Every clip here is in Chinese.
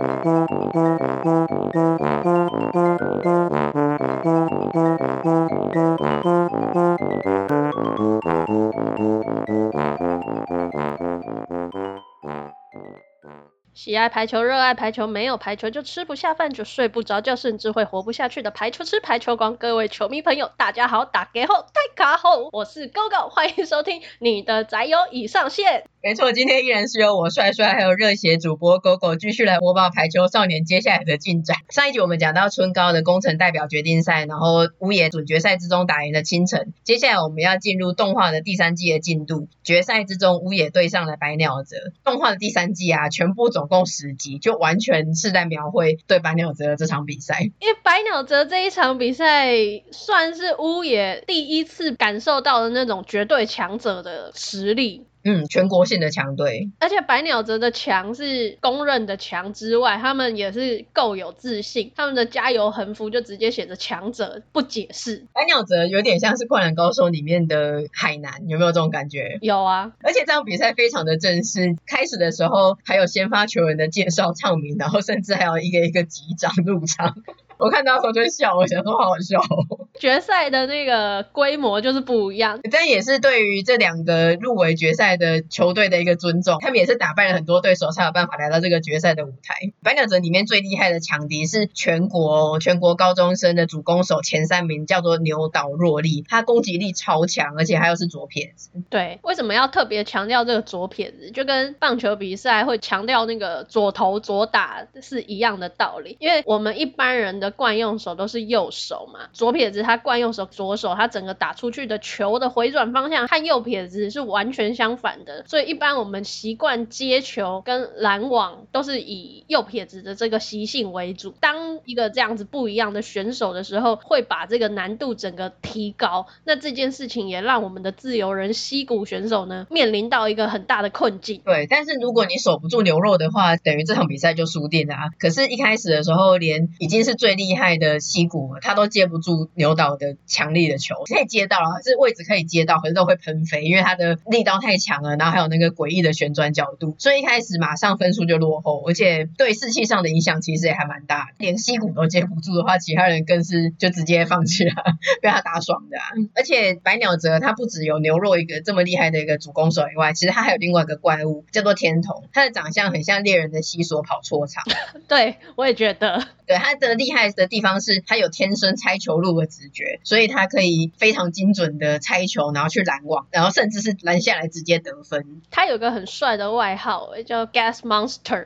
Thank you. 喜爱排球，热爱排球，没有排球就吃不下饭，就睡不着觉，甚至会活不下去的排球吃排球狂。各位球迷朋友，大家好，打给后，大家好，我是 GoGo，欢迎收听你的宅友已上线。没错，今天依然是由我帅帅还有热血主播 GoGo 继续来播报排球少年接下来的进展。上一集我们讲到春高的工程代表决定赛，然后乌野总决赛之中打赢了青城。接下来我们要进入动画的第三季的进度。决赛之中，乌野对上了白鸟泽。动画的第三季啊，全部总共十集，就完全是在描绘对白鸟泽的这场比赛。因为白鸟泽这一场比赛算是乌野第一次感受到的那种绝对强者的实力。嗯，全国性的强队，而且白鸟泽的强是公认的强之外，他们也是够有自信，他们的加油横幅就直接写着“强者不解释”。白鸟泽有点像是《灌篮高手》里面的海南，有没有这种感觉？有啊，而且这场比赛非常的正式，开始的时候还有先发球员的介绍唱名，然后甚至还有一个一个击掌入场。我看到的时候就笑，我想说好好笑哦。决赛的那个规模就是不一样，但也是对于这两个入围决赛的球队的一个尊重。他们也是打败了很多对手，才有办法来到这个决赛的舞台。白鸟者里面最厉害的强敌是全国全国高中生的主攻手前三名，叫做牛岛若利，他攻击力超强，而且还有是左撇子。对，为什么要特别强调这个左撇子？就跟棒球比赛会强调那个左投左打是一样的道理。因为我们一般人的惯用手都是右手嘛，左撇子他惯用手左手，他整个打出去的球的回转方向和右撇子是完全相反的，所以一般我们习惯接球跟拦网都是以右撇子的这个习性为主。当一个这样子不一样的选手的时候，会把这个难度整个提高。那这件事情也让我们的自由人西谷选手呢面临到一个很大的困境。对，但是如果你守不住牛肉的话，等于这场比赛就输定了啊。可是，一开始的时候，连已经是最厉害的西谷，他都接不住牛岛的强力的球，可以接到了，是位置可以接到，可是都会喷飞，因为他的力道太强了，然后还有那个诡异的旋转角度，所以一开始马上分数就落后，而且对士气上的影响其实也还蛮大，连西谷都接不住的话，其他人更是就直接放弃了，被他打爽的啊。而且白鸟泽他不只有牛肉一个这么厉害的一个主攻手以外，其实他还有另外一个怪物叫做天童，他的长相很像猎人的西索跑错场，对我也觉得，对他的厉害的地方是他有天生拆球路的直觉，所以他可以非常精准的拆球，然后去拦网，然后甚至是拦下来直接得分。他有个很帅的外号，叫 Gas Monster，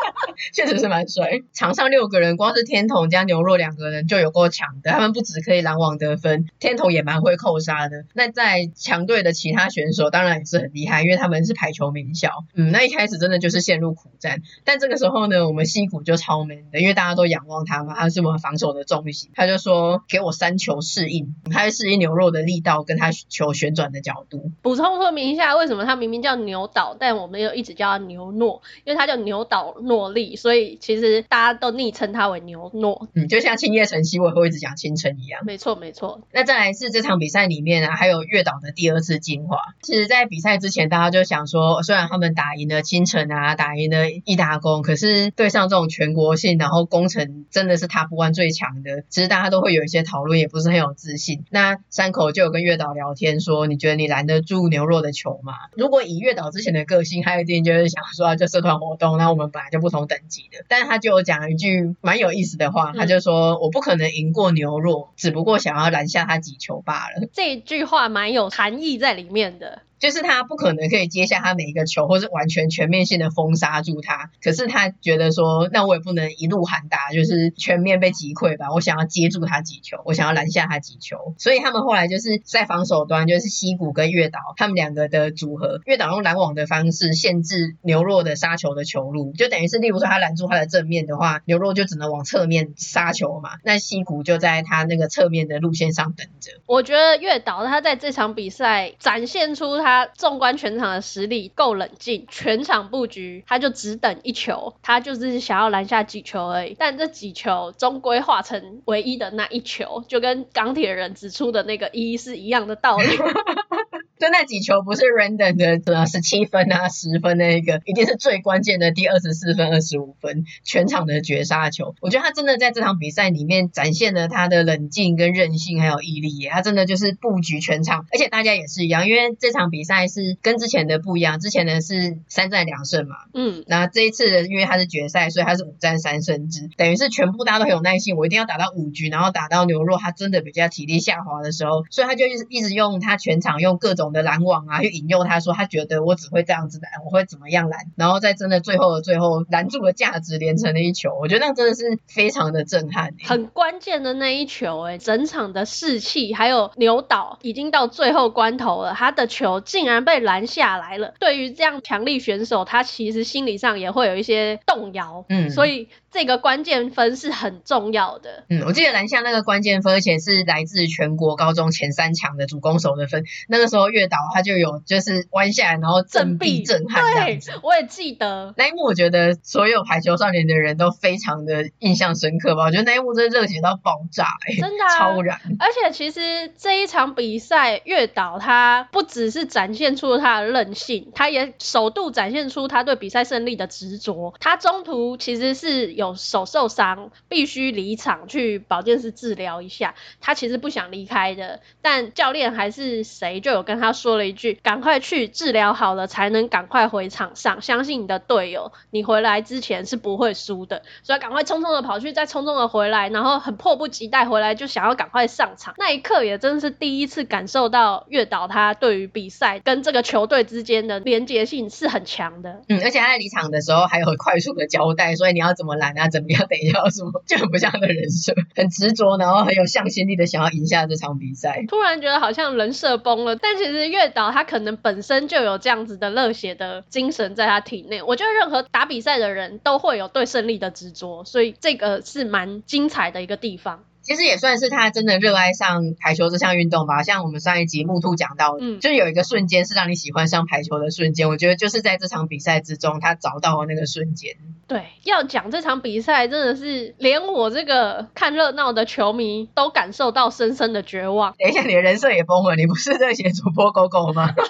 确实是蛮帅。场上六个人，光是天童加牛肉两个人就有够强的，他们不止可以拦网得分，天童也蛮会扣杀的。那在强队的其他选手当然也是很厉害，因为他们是排球名校。嗯，那一开始真的就是陷入苦战，但这个时候呢，我们西谷就超 man 的，因为大家都仰望他嘛，他是我们防守的重心，他就说给我三球适应，他会适应牛肉的力道跟他球旋转的角度。补充说明一下，为什么他明明叫牛岛，但我们又一直叫他牛诺，因为他叫牛岛诺利，所以其实大家都昵称他为牛诺。嗯，就像青叶城西尾会一直讲青城一样。没错没错。那再来是这场比赛里面啊，还有月岛的第二次进化。其实，在比赛之前，大家就想说，虽然他们打赢了青城啊，打赢了伊达工，可是对上这种全国性，然后宫城真的是 Top One 最强的，其实大家都会有一些讨论，也不是很有自信。那山口就有跟月岛聊天说，你觉得你拦得住牛肉的球吗？如果以月岛之前的个性，他一点就是想说，就社团活动，那我们本来就不同等级的。但是他就有讲一句蛮有意思的话，他就说，我不可能赢过牛肉，只不过想要拦下他几球罢了。这句话蛮有含义在里面的。就是他不可能可以接下他每一个球，或是完全全面性的封杀住他。可是他觉得说，那我也不能一路喊打，就是全面被击溃吧。我想要接住他几球，我想要拦下他几球。所以他们后来就是在防守端，就是西谷跟月岛他们两个的组合。月岛用拦网的方式限制牛肉的杀球的球路，就等于是，例如说他拦住他的正面的话，牛肉就只能往侧面杀球嘛。那西谷就在他那个侧面的路线上等着。我觉得月岛他在这场比赛展现出他。他纵观全场的实力够冷静，全场布局他就只等一球，他就是想要拦下几球而已。但这几球终归化成唯一的那一球，就跟钢铁人指出的那个一是一样的道理。就那几球不是 random 的，什么十七分啊、十分那一个，一定是最关键的第二十四分、二十五分，全场的绝杀球。我觉得他真的在这场比赛里面展现了他的冷静跟韧性，还有毅力耶。他真的就是布局全场，而且大家也是一样，因为这场比赛是跟之前的不一样，之前的是三战两胜嘛，嗯，那这一次因为他是决赛，所以他是五战三胜制，等于是全部大家都很有耐心，我一定要打到五局，然后打到牛肉他真的比较体力下滑的时候，所以他就一直一直用他全场用各种的拦网啊去引诱他说，他觉得我只会这样子拦，我会怎么样拦，然后在真的最后的最后拦住了价值连成的一球，我觉得那真的是非常的震撼，很关键的那一球，哎，整场的士气还有牛岛已经到最后关头了，他的球竟然被拦下来了。对于这样强力选手，他其实心理上也会有一些动摇，嗯，所以。这个关键分是很重要的。嗯，我记得篮下那个关键分，而且是来自全国高中前三强的主攻手的分。那个时候月岛他就有就是弯下来，然后振臂震撼这样子。对，我也记得那一幕，我觉得所有排球少年的人都非常的印象深刻吧。我觉得那一幕真的热血到爆炸，欸，真的，啊，超燃。而且其实这一场比赛，月岛他不只是展现出了他的韧性，他也首度展现出他对比赛胜利的执着。他中途其实是有。手受伤，必须离场去保健室治疗一下。他其实不想离开的，但教练还是谁就有跟他说了一句：“赶快去治疗好了，才能赶快回场上。相信你的队友，你回来之前是不会输的。”所以赶快匆匆的跑去，再匆匆的回来，然后很迫不及待回来，就想要赶快上场。那一刻也真是第一次感受到月岛他对于比赛跟这个球队之间的连结性是很强的。嗯，而且他在离场的时候还有快速的交代，所以你要怎么拦啊？怎么样？等一下什么？就很不像他的人设，很执着，然后很有向心力的想要赢下这场比赛。突然觉得好像人设崩了，但其实月岛他可能本身就有这样子的热血的精神在他体内。我觉得任何打比赛的人都会有对胜利的执着，所以这个是蛮精彩的一个地方。其实也算是他真的热爱上排球这项运动吧。像我们上一集木兔讲到，嗯，就有一个瞬间是让你喜欢上排球的瞬间。我觉得就是在这场比赛之中，他找到了那个瞬间。对，要讲这场比赛，真的是连我这个看热闹的球迷都感受到深深的绝望。等一下，你的人设也崩了，你不是热血主播狗狗吗？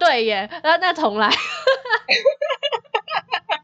对耶，那那重来。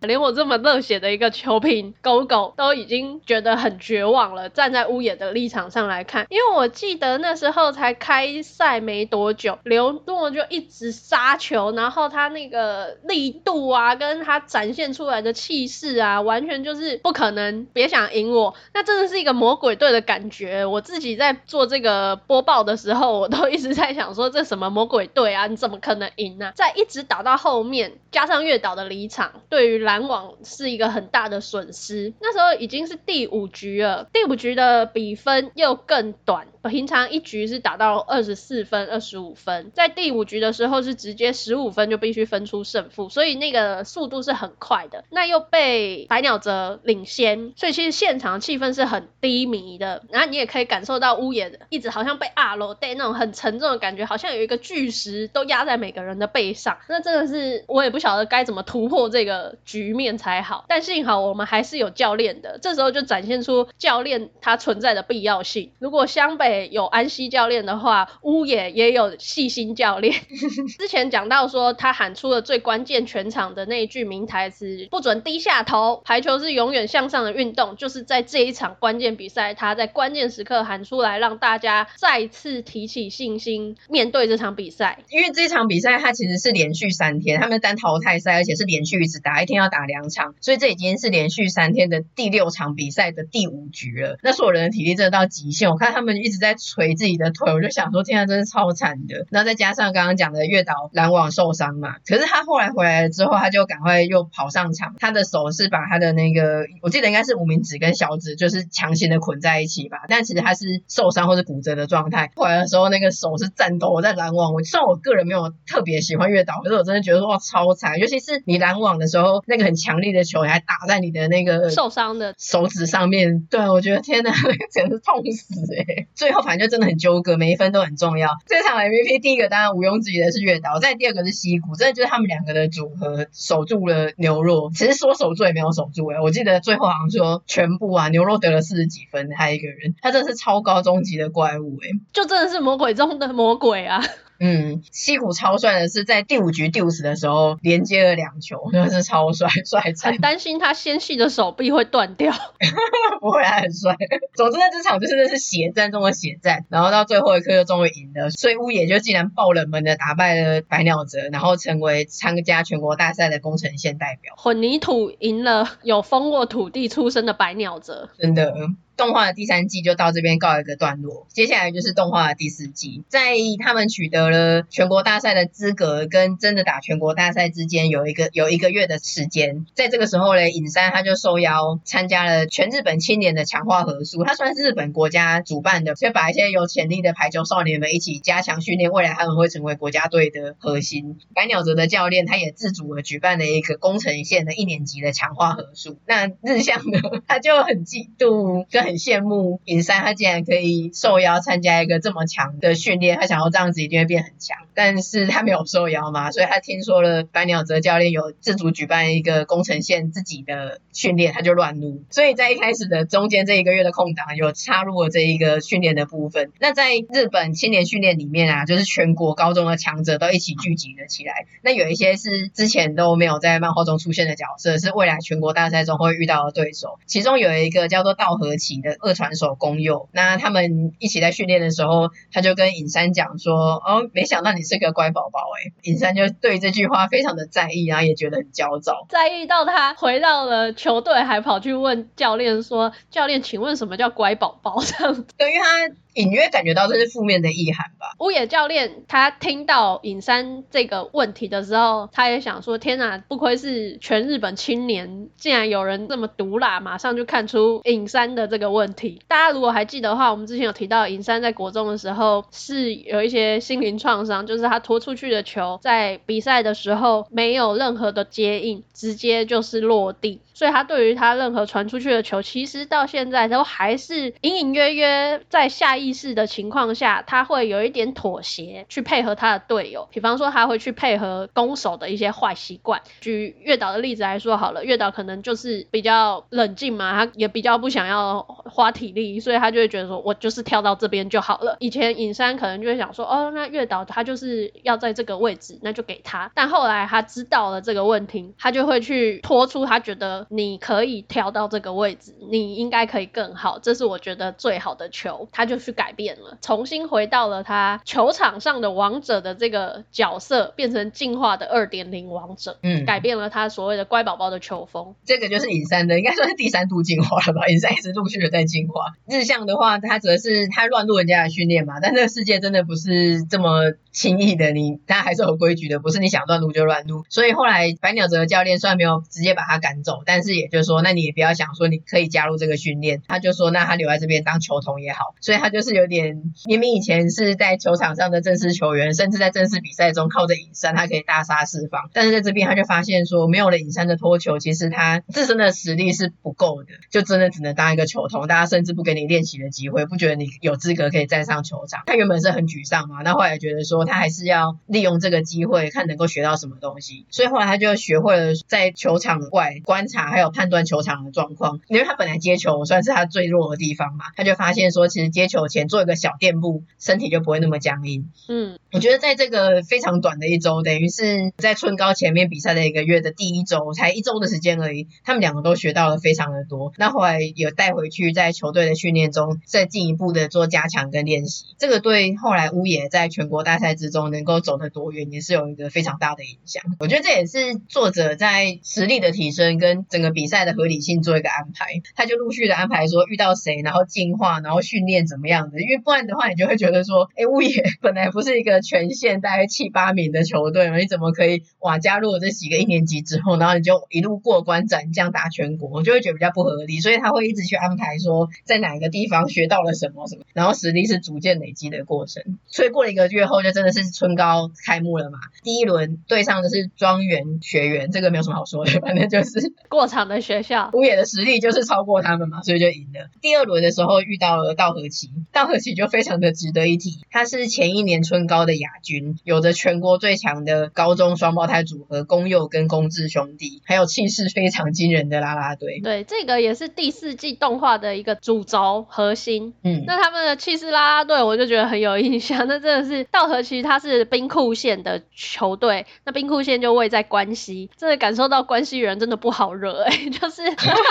连我这么热血的一个球评狗狗都已经觉得很绝望了。站在屋野的立场上来看，因为我记得那时候才开赛没多久，刘诺就一直杀球，然后他那个力度啊，跟他展现出来的气势啊，完全就是不可能，别想赢我。那真的是一个魔鬼队的感觉。我自己在做这个播报的时候，我都一直在想说，这什么魔鬼队啊？你怎么可能赢呢？在一直打到后面，加上月岛的离场，对于篮网是一个很大的损失。那时候已经是第五局了，第五局的比分又更短。平常一局是打到二十四分、二十五分，在第五局的时候是直接十五分就必须分出胜负，所以那个速度是很快的。那又被白鸟泽领先，所以其实现场气氛是很低迷的。然后你也可以感受到屋野的一直好像被压落对那种很沉重的感觉，好像有一个巨石都压在每个人的背上。那真的是我也不晓得该怎么突破这个局面才好。但幸好我们还是有教练的，这时候就展现出教练他存在的必要性。如果湘北有安西教练的话，乌野也有细心教练。之前讲到说，他喊出了最关键全场的那一句名台词：“不准低下头，排球是永远向上的运动。”就是在这一场关键比赛，他在关键时刻喊出来，让大家再次提起信心，面对这场比赛。因为这场比赛他其实是连续三天，他们单淘汰赛，而且是连续一直打，一天要打两场，所以这已经是连续三天的第六场比赛的第五局了。那所有人的体力真的到极限，我看他们一直在。在捶自己的腿，我就想说，天啊，真是超惨的。然后再加上刚刚讲的月岛拦网受伤嘛，可是他后来回来了之后，他就赶快又跑上场。他的手是把他的那个，我记得应该是无名指跟小指，就是强行的捆在一起吧。但其实他是受伤或是骨折的状态。回来的时候，那个手是颤抖，我在拦网。我虽然我个人没有特别喜欢月岛，可是我真的觉得说哇，超惨。尤其是你拦网的时候，那个很强力的球还打在你的那个受伤的手指上面。对，我觉得天哪，那个简直是痛死哎、欸！最最后反正就真的很纠葛，每一分都很重要。这场 MVP 第一个当然毋庸置疑的是月岛，再第二个是西谷，真的就是他们两个的组合守住了牛肉。其实说守住也没有守住诶，我记得最后好像说全部啊牛肉得了四十几分，还有一个人，他真的是超高中级的怪物诶，就真的是魔鬼中的魔鬼啊。嗯，西谷超帅的是在第五局第五十的时候连接了两球，真的是超帅帅惨。很担心他纤细的手臂会断掉，不会，他很帅。总之呢，这场就是那是血战中的血战，然后到最后一刻就终于赢了，所以乌野就竟然爆冷门的打败了白鸟泽，然后成为参加全国大赛的工程线代表。混凝土赢了有封过土地出身的白鸟泽，真的。动画的第三季就到这边告一个段落，接下来就是动画的第四季，在他们取得了全国大赛的资格跟真的打全国大赛之间有一个有一个月的时间，在这个时候呢，尹山他就受邀参加了全日本青年的强化合宿，他算是日本国家主办的，所以把一些有潜力的排球少年们一起加强训练，未来他们会成为国家队的核心。白鸟泽的教练他也自主的举办了一个宫城县的一年级的强化合宿，那日向呢，他就很嫉妒跟。很羡慕尹山，他竟然可以受邀参加一个这么强的训练，他想要这样子一定会变很强，但是他没有受邀嘛，所以他听说了白鸟泽教练有自主举办一个工程线自己的训练，他就乱入，所以在一开始的中间这一个月的空档，有插入了这一个训练的部分。那在日本青年训练里面啊，就是全国高中的强者都一起聚集了起来，那有一些是之前都没有在漫画中出现的角色，是未来全国大赛中会遇到的对手，其中有一个叫做稻荷崎的二传手公佑，那他们一起在训练的时候，他就跟尹山讲说：“哦，没想到你是个乖宝宝哎。”尹山就对这句话非常的在意，然后也觉得很焦躁，在意到他回到了球队，还跑去问教练说：“教练，请问什么叫乖宝宝？”这样等于他。隐约感觉到这是负面的意涵吧。乌野教练他听到尹山这个问题的时候，他也想说：天哪，不愧是全日本青年，竟然有人这么毒辣，马上就看出尹山的这个问题。大家如果还记得的话，我们之前有提到尹山在国中的时候是有一些心灵创伤，就是他拖出去的球在比赛的时候没有任何的接应，直接就是落地。所以他对于他任何传出去的球，其实到现在都还是隐隐约约在下意识的情况下，他会有一点妥协，去配合他的队友。比方说，他会去配合攻守的一些坏习惯。举月岛的例子来说好了，月岛可能就是比较冷静嘛，他也比较不想要花体力，所以他就会觉得说，我就是跳到这边就好了。以前尹山可能就会想说，哦，那月岛他就是要在这个位置，那就给他。但后来他知道了这个问题，他就会去拖出他觉得。你可以跳到这个位置，你应该可以更好，这是我觉得最好的球。他就去改变了，重新回到了他球场上的王者的这个角色，变成进化的二点零王者，嗯，改变了他所谓的乖宝宝的球风。这个就是尹山的，应该算是第三度进化了吧？尹山一直陆续的在进化。日向的话，他则是他乱入人家的训练嘛，但这个世界真的不是这么轻易的，你他还是有规矩的，不是你想乱撸就乱撸。所以后来白鸟泽教练虽然没有直接把他赶走，但是也就是说，那你也不要想说你可以加入这个训练。他就说，那他留在这边当球童也好。所以他就是有点，明明以前是在球场上的正式球员，甚至在正式比赛中靠着隐山，他可以大杀四方。但是在这边他就发现说，没有了隐山的托球，其实他自身的实力是不够的，就真的只能当一个球童。大家甚至不给你练习的机会，不觉得你有资格可以站上球场。他原本是很沮丧嘛，那后来觉得说他还是要利用这个机会，看能够学到什么东西。所以后来他就学会了在球场外观察。还有判断球场的状况，因为他本来接球算是他最弱的地方嘛，他就发现说，其实接球前做一个小垫步，身体就不会那么僵硬。嗯，我觉得在这个非常短的一周，等于是在春高前面比赛的一个月的第一周，才一周的时间而已，他们两个都学到了非常的多。那后来有带回去在球队的训练中，再进一步的做加强跟练习，这个对后来乌野在全国大赛之中能够走得多远，也是有一个非常大的影响。我觉得这也是作者在实力的提升跟整个比赛的合理性做一个安排，他就陆续的安排说遇到谁，然后进化，然后训练怎么样的，因为不然的话，你就会觉得说，哎，乌野 本来不是一个个全县大概七八名的球队嘛，你怎么可以哇加入我这几个一年级之后，然后你就一路过关斩将打全国，我就会觉得比较不合理，所以他会一直去安排说在哪个地方学到了什么什么，然后实力是逐渐累积的过程。所以过了一个月后，就真的是春高开幕了嘛。第一轮对上的是庄园学员，这个没有什么好说的，反正就是过场的学校，乌野的实力就是超过他们嘛，所以就赢了。第二轮的时候遇到了道和崎，道和崎就非常的值得一提，他是前一年春高的亚军，有着全国最强的高中双胞胎组合公佑跟公治兄弟，还有气势非常惊人的啦啦队。对，这个也是第四季动画的一个主轴核心。嗯，那他们的气势啦啦队，我就觉得很有印象。那真的是稻荷崎，他是兵库县的球队，那兵库县就位在关西，真的感受到关西人真的不好惹哎、欸，就是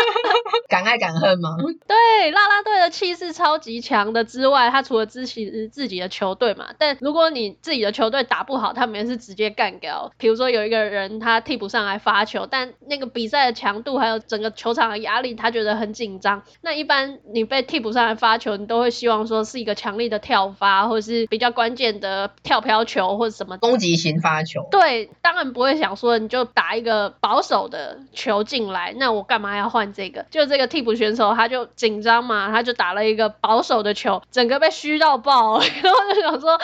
敢爱敢恨吗？对，啦啦队的气势超级强的之外，他除了支持自己的球队嘛，但如果你自己的球队打不好，他们也是直接干掉。比如说有一个人他替补上来发球，但那个比赛的强度还有整个球场的压力，他觉得很紧张。那一般你被替补上来发球，你都会希望说是一个强力的跳发，或者是比较关键的跳飘球或者什么攻击型发球。对，当然不会想说你就打一个保守的球进来，那我干嘛要换这个？就这个替补选手他就紧张嘛，他就打了一个保守的球，整个被虚到爆，然后就想说，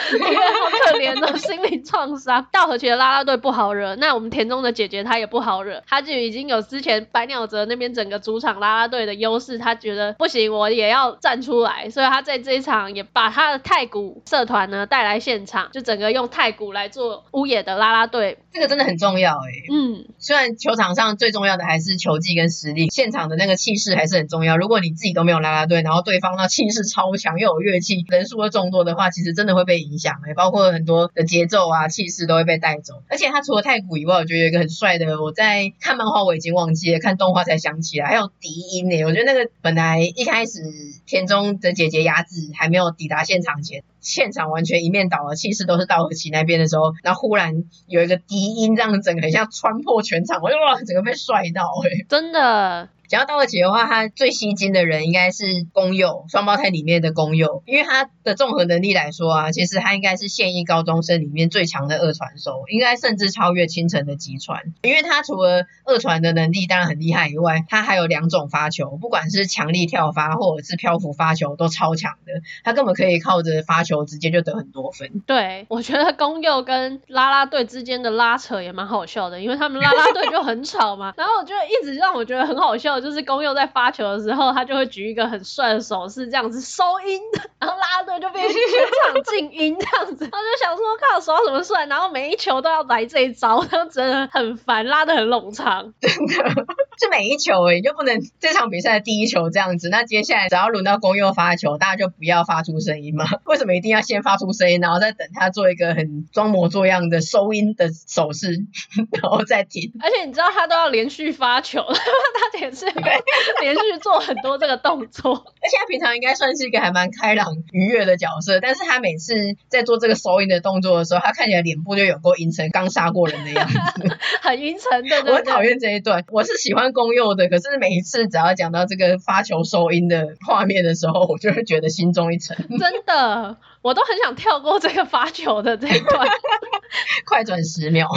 可怜的心理创伤。稻荷崎的啦啦队不好惹，那我们田中的姐姐她也不好惹，她就已经有之前白鸟泽那边整个主场啦啦队的优势，她觉得不行，我也要站出来，所以她在这一场也把她的太古社团呢带来现场，就整个用太古来做屋野的啦啦队，这个真的很重要哎。嗯，虽然球场上最重要的还是球技跟实力，现场的那个气势还是很重要。如果你自己都没有啦啦队，然后对方那气势超强又有乐器，人数又众多的话，其实真的会被影响哎，包括很多的节奏啊、气势都会被带走。而且他除了太古以外，我觉得有一个很帅的，我在看漫画我已经忘记了，看动画才想起来，还有笛音呢，我觉得那个本来一开始田中的姐姐雅子还没有抵达现场前，现场完全一面倒的气势都是稻荷崎那边的时候，然后忽然有一个笛音，这样整个很像穿破全场，我就哇，整个被帅到哎，真的。讲到稻荷崎的话，他最吸睛的人应该是宫侑双胞胎里面的宫侑，因为他的综合能力来说啊，其实他应该是现役高中生里面最强的二传手，应该甚至超越清晨的吉川。因为他除了二传的能力当然很厉害以外，他还有两种发球，不管是强力跳发或者是漂浮发球都超强的，他根本可以靠着发球直接就得很多分。对，我觉得宫侑跟啦啦队之间的拉扯也蛮好笑的，因为他们啦啦队就很吵嘛，然后就一直让我觉得很好笑。就是公佑在发球的时候，他就会举一个很帅的手势，这样子收音，然后啦啦队就变成 全场静音这样子。然后就想说，靠，手什么帅？然后每一球都要来这一招，然后真的很烦，拉的很冗长。真的，是每一球诶，你就不能这场比赛的第一球这样子。那接下来只要轮到公佑发球，大家就不要发出声音吗？为什么一定要先发出声音，然后再等他做一个很装模作样的收音的手势，然后再停？而且你知道他都要连续发球，他也是。对，连续做很多这个动作，而且他平常应该算是一个还蛮开朗愉悦的角色，但是他每次在做这个收音的动作的时候，他看起来脸部就有过阴沉，刚杀过人的样子，很阴沉的。我很讨厌这一段，我是喜欢公佑的，可是每一次只要讲到这个发球收音的画面的时候，我就会觉得心中一沉。真的，我都很想跳过这个发球的这一段，快转十秒。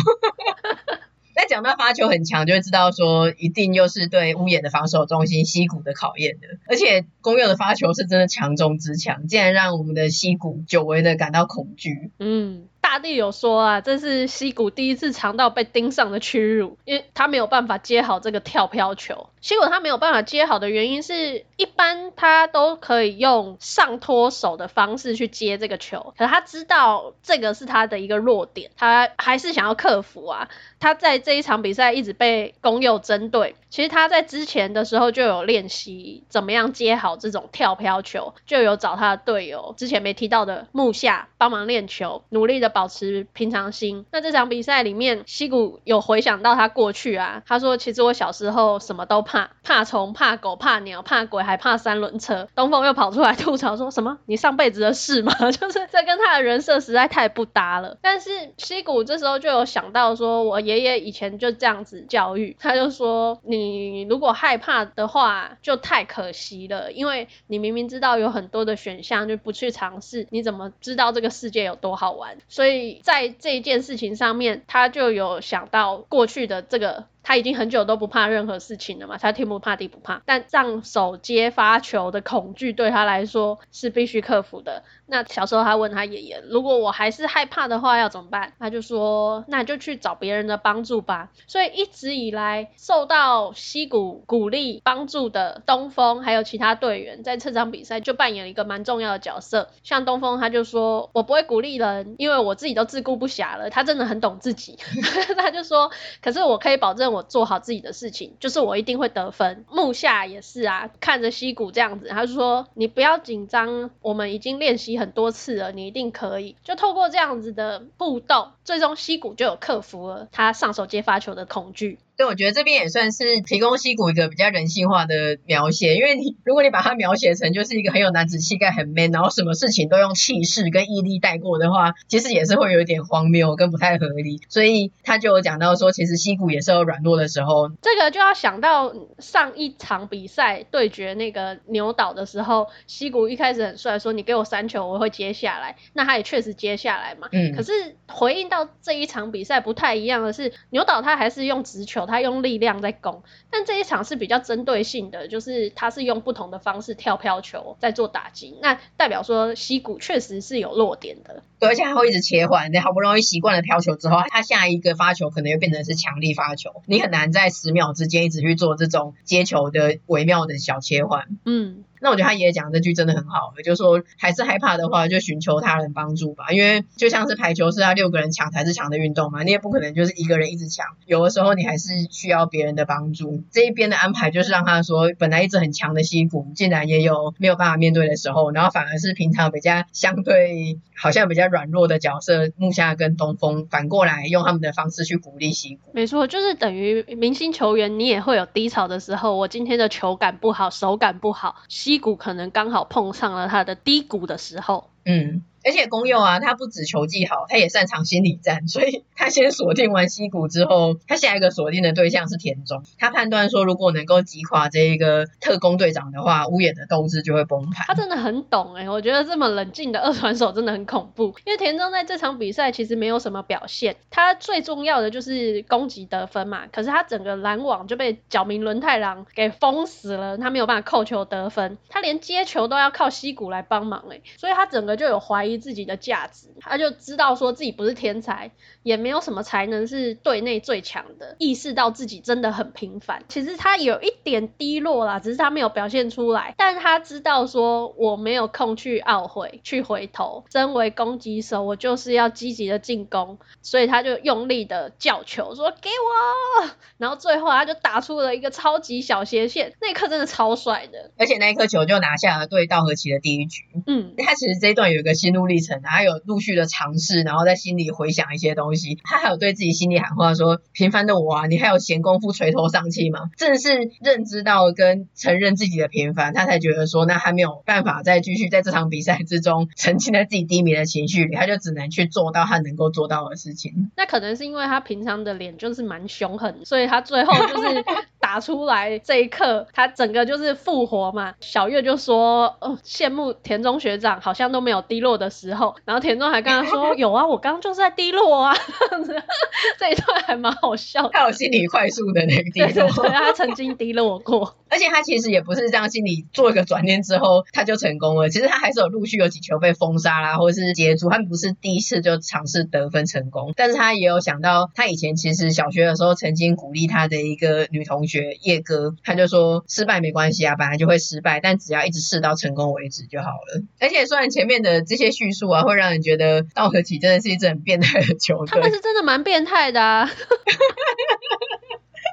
那讲到发球很强，就会知道说一定又是对屋野的防守中心西谷的考验的。而且公佑的发球是真的强中之强，竟然让我们的西谷久违的感到恐惧。嗯。大地有说啊，这是西谷第一次尝到被盯上的屈辱，因为他没有办法接好这个跳飘球。西谷他没有办法接好的原因是，一般他都可以用上托手的方式去接这个球，可是他知道这个是他的一个弱点，他还是想要克服啊。他在这一场比赛一直被宫侑针对，其实他在之前的时候就有练习怎么样接好这种跳飘球，就有找他的队友之前没提到的木下帮忙练球，努力的。保持平常心。那这场比赛里面，西谷有回想到他过去啊，他说：“其实我小时候什么都怕，怕虫、怕狗、怕鸟、怕鬼，还怕三轮车。”东风又跑出来吐槽说什么：“你上辈子的事吗？” 就是这跟他的人设实在太不搭了。但是西谷这时候就有想到说，我爷爷以前就这样子教育，他就说：“你如果害怕的话，就太可惜了，因为你明明知道有很多的选项，就不去尝试，你怎么知道这个世界有多好玩？”所以在这件事情上面，他就有想到过去的这个。他已经很久都不怕任何事情了嘛，他天不怕地不怕，但上手接发球的恐惧对他来说是必须克服的。那小时候他问他爷爷，如果我还是害怕的话要怎么办？他就说，那就去找别人的帮助吧。所以一直以来受到西谷鼓励帮助的东风还有其他队员，在这场比赛就扮演了一个蛮重要的角色。像东风他就说，我不会鼓励人，因为我自己都自顾不暇了。他真的很懂自己，他就说，可是我可以保证我。做好自己的事情，就是我一定会得分。木下也是啊，看着西谷这样子，他就说：“你不要紧张，我们已经练习很多次了，你一定可以。”就透过这样子的互动，最终西谷就有克服了他上手接发球的恐惧。对，我觉得这边也算是提供西谷一个比较人性化的描写，因为你如果你把它描写成就是一个很有男子气概、很 man，然后什么事情都用气势跟毅力带过的话，其实也是会有一点荒谬跟不太合理。所以他就有讲到说，其实西谷也是有软弱的时候。这个就要想到上一场比赛对决那个牛岛的时候，西谷一开始很帅，说你给我三球我会接下来，那他也确实接下来嘛。嗯。可是回应到这一场比赛不太一样的是，牛岛他还是用直球。他用力量在攻，但这一场是比较针对性的，就是他是用不同的方式跳飘球在做打击，那代表说西谷确实是有落点的。对，而且还会一直切换，你好不容易习惯了飘球之后，他下一个发球可能又变成是强力发球，你很难在十秒之间一直去做这种接球的微妙的小切换。嗯。那我觉得他爷爷讲这句真的很好，就是说还是害怕的话，就寻求他人帮助吧。因为就像是排球是要六个人抢才是强的运动嘛，你也不可能就是一个人一直抢，有的时候你还是需要别人的帮助。这一边的安排就是让他说，本来一直很强的西谷，竟然也有没有办法面对的时候，然后反而是平常比较相对好像比较软弱的角色木下跟东风，反过来用他们的方式去鼓励西谷。没错，就是等于明星球员，你也会有低潮的时候。我今天的球感不好，手感不好。低谷可能刚好碰上了它的低谷的时候。嗯。而且宫佑啊，他不止球技好，他也擅长心理战，所以他先锁定完西谷之后，他下一个锁定的对象是田中。他判断说，如果能够击垮这一个特工队长的话，屋野的斗志就会崩盘。他真的很懂哎、我觉得这么冷静的二传手真的很恐怖。因为田中在这场比赛其实没有什么表现，他最重要的就是攻击得分嘛，可是他整个拦网就被角明轮太郎给封死了，他没有办法扣球得分，他连接球都要靠西谷来帮忙哎、所以他整个就有怀疑。自己的价值，他就知道说自己不是天才，也没有什么才能是队内最强的，意识到自己真的很平凡。其实他有一点低落啦，只是他没有表现出来。但他知道说我没有空去懊悔，去回头。身为攻击手，我就是要积极的进攻，所以他就用力的叫球说给我，然后最后他就打出了一个超级小斜线，那一刻真的超帅的。而且那一颗球就拿下了对稻荷崎的第一局。嗯，他其实这一段有一个心路历程，他有陆续的尝试，然后在心里回想一些东西。他还有对自己心里喊话说：“平凡的我啊，你还有闲工夫垂头丧气吗？”正是认知到跟承认自己的平凡，他才觉得说，那他没有办法再继续在这场比赛之中沉浸在自己低迷的情绪里，他就只能去做到他能够做到的事情。那可能是因为他平常的脸就是蛮凶狠，所以他最后就是打出来这一刻，他整个就是复活嘛。小月就说：“哦，羡慕田中学长，好像都没有低落的时候。”然后田中还跟他说：“有啊，我刚刚就是在低落啊。”这一段还蛮好笑。他有心理快速的那个低落，对对对，他曾经低落过。而且他其实也不是这样，心理做一个转念之后他就成功了。其实他还是有陆续有几球被封杀啦，或者是接住，他不是第一次就尝试得分成功。但是他也有想到，他以前其实小学的时候曾经鼓励他的一个女同学叶哥，他就说失败没关系啊，本来就会失败，但只要一直试到成功为止就好了。而且虽然前面的这些叙述啊，会让人觉得稻荷崎真的是一支很变态的球队，他们是真的蛮变态的啊。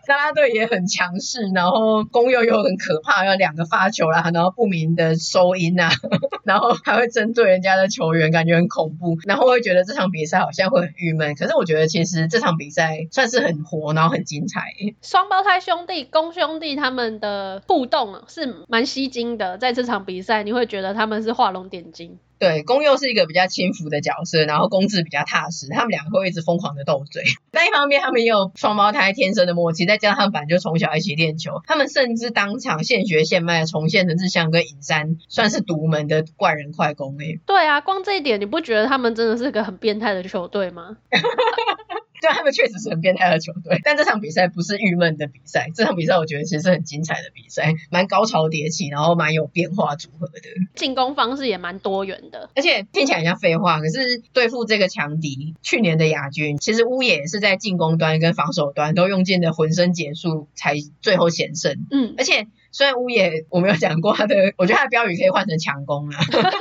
啦啦队也很强势，然后宫侑又很可怕，要两个发球啦，然后不明的收音啊，然后还会针对人家的球员，感觉很恐怖，然后会觉得这场比赛好像会很郁闷。可是我觉得其实这场比赛算是很活，然后很精彩。双胞胎兄弟公兄弟他们的互动是蛮吸睛的，在这场比赛你会觉得他们是画龙点睛。对，宫佑是一个比较轻浮的角色，然后宫治比较踏实，他们两个会一直疯狂的斗嘴。但一方面，他们也有双胞胎天生的默契，再加上他们就从小一起练球，他们甚至当场现学现卖重现的日向跟影山，算是独门的怪人快攻诶。对啊，光这一点你不觉得他们真的是个很变态的球队吗？对，他们确实是很变态的球队，但这场比赛不是郁闷的比赛，这场比赛我觉得其实是很精彩的比赛，蛮高潮迭起，然后蛮有变化组合的，进攻方式也蛮多元的，而且听起来很像废话，可是对付这个强敌，去年的亚军，其实乌野是在进攻端跟防守端都用尽了浑身解数才最后险胜，嗯，而且虽然乌野我没有讲过他的，我觉得他的标语可以换成强攻啊，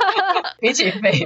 比起废。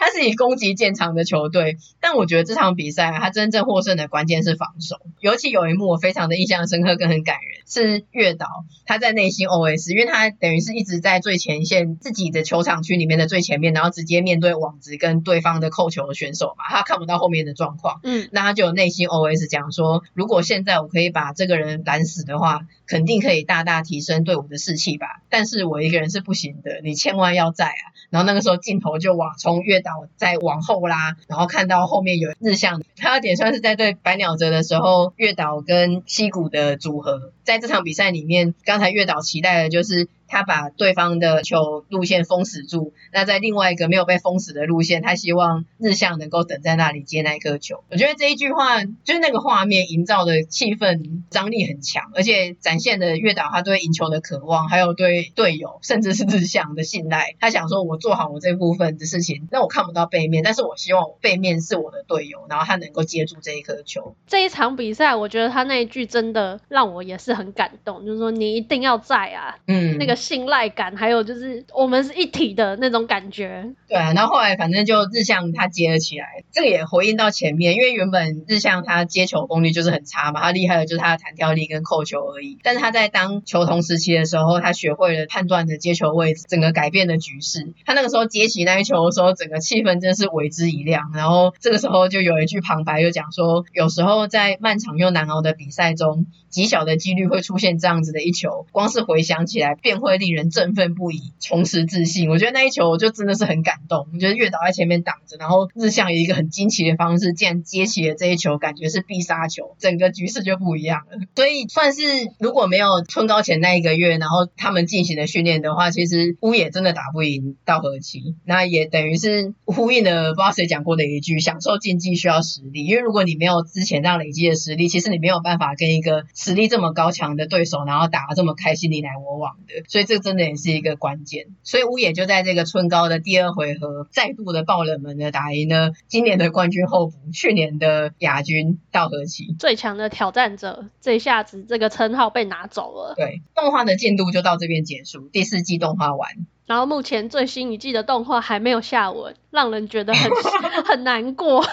他是以攻击见长的球队，但我觉得这场比赛他真正获胜的关键是防守。尤其有一幕我非常的印象深刻跟很感人，是月岛他在内心 OS，因为他等于是一直在最前线自己的球场区里面的最前面，然后直接面对网子跟对方的扣球的选手嘛，他看不到后面的状况。嗯，那他就有内心 OS 讲说，如果现在我可以把这个人拦死的话，肯定可以大大提升队伍的士气吧。但是我一个人是不行的，你千万要在啊。然后那个时候镜头就往从月岛。再往后拉，然后看到后面有日向，他有点算是在对百鸟泽的时候，月岛跟西谷的组合，在这场比赛里面，刚才月岛期待的就是。他把对方的球路线封死住，那在另外一个没有被封死的路线，他希望日向能够等在那里接那颗球。我觉得这一句话就是那个画面营造的气氛张力很强，而且展现的月岛他对赢球的渴望，还有对队友甚至是日向的信赖。他想说，我做好我这部分的事情，那我看不到背面，但是我希望我背面是我的队友，然后他能够接住这一颗球。这一场比赛，我觉得他那一句真的让我也是很很感动，就是说你一定要在啊，嗯，那个。信赖感，还有就是我们是一体的那种感觉。对啊，然后后来反正就日向他接了起来，这个也回应到前面，因为原本日向他接球功力就是很差嘛，他厉害的就是他的弹跳力跟扣球而已。但是他在当球童时期的时候，他学会了判断的接球位置，整个改变了局势。他那个时候接起那一球的时候，整个气氛真是为之一亮。然后这个时候就有一句旁白，就讲说，有时候在漫长又难熬的比赛中，极小的几率会出现这样子的一球，光是回想起来便会令人振奋不已，重拾自信。我觉得那一球我就真的是很感动。我觉得月岛在前面挡着，然后日向以一个很惊奇的方式，竟然接起了这一球，感觉是必杀球，整个局势就不一样了。所以算是如果没有春高前那一个月，然后他们进行的训练的话，其实乌野真的打不赢稻荷崎。那也等于是呼应了不知道谁讲过的一句：享受竞技需要实力。因为如果你没有之前这样累积的实力，其实你没有办法跟一个实力这么高强的对手，然后打得这么开心，你来我往的，所以这真的也是一个关键。所以乌野就在这个春高的第二回合，再度的爆冷门的打赢了今年的冠军候补，去年的亚军稻荷崎，最强的挑战者，这一下子这个称号被拿走了。对，动画的进度就到这边结束，第四季动画完，然后目前最新一季的动画还没有下文，让人觉得很 很难过。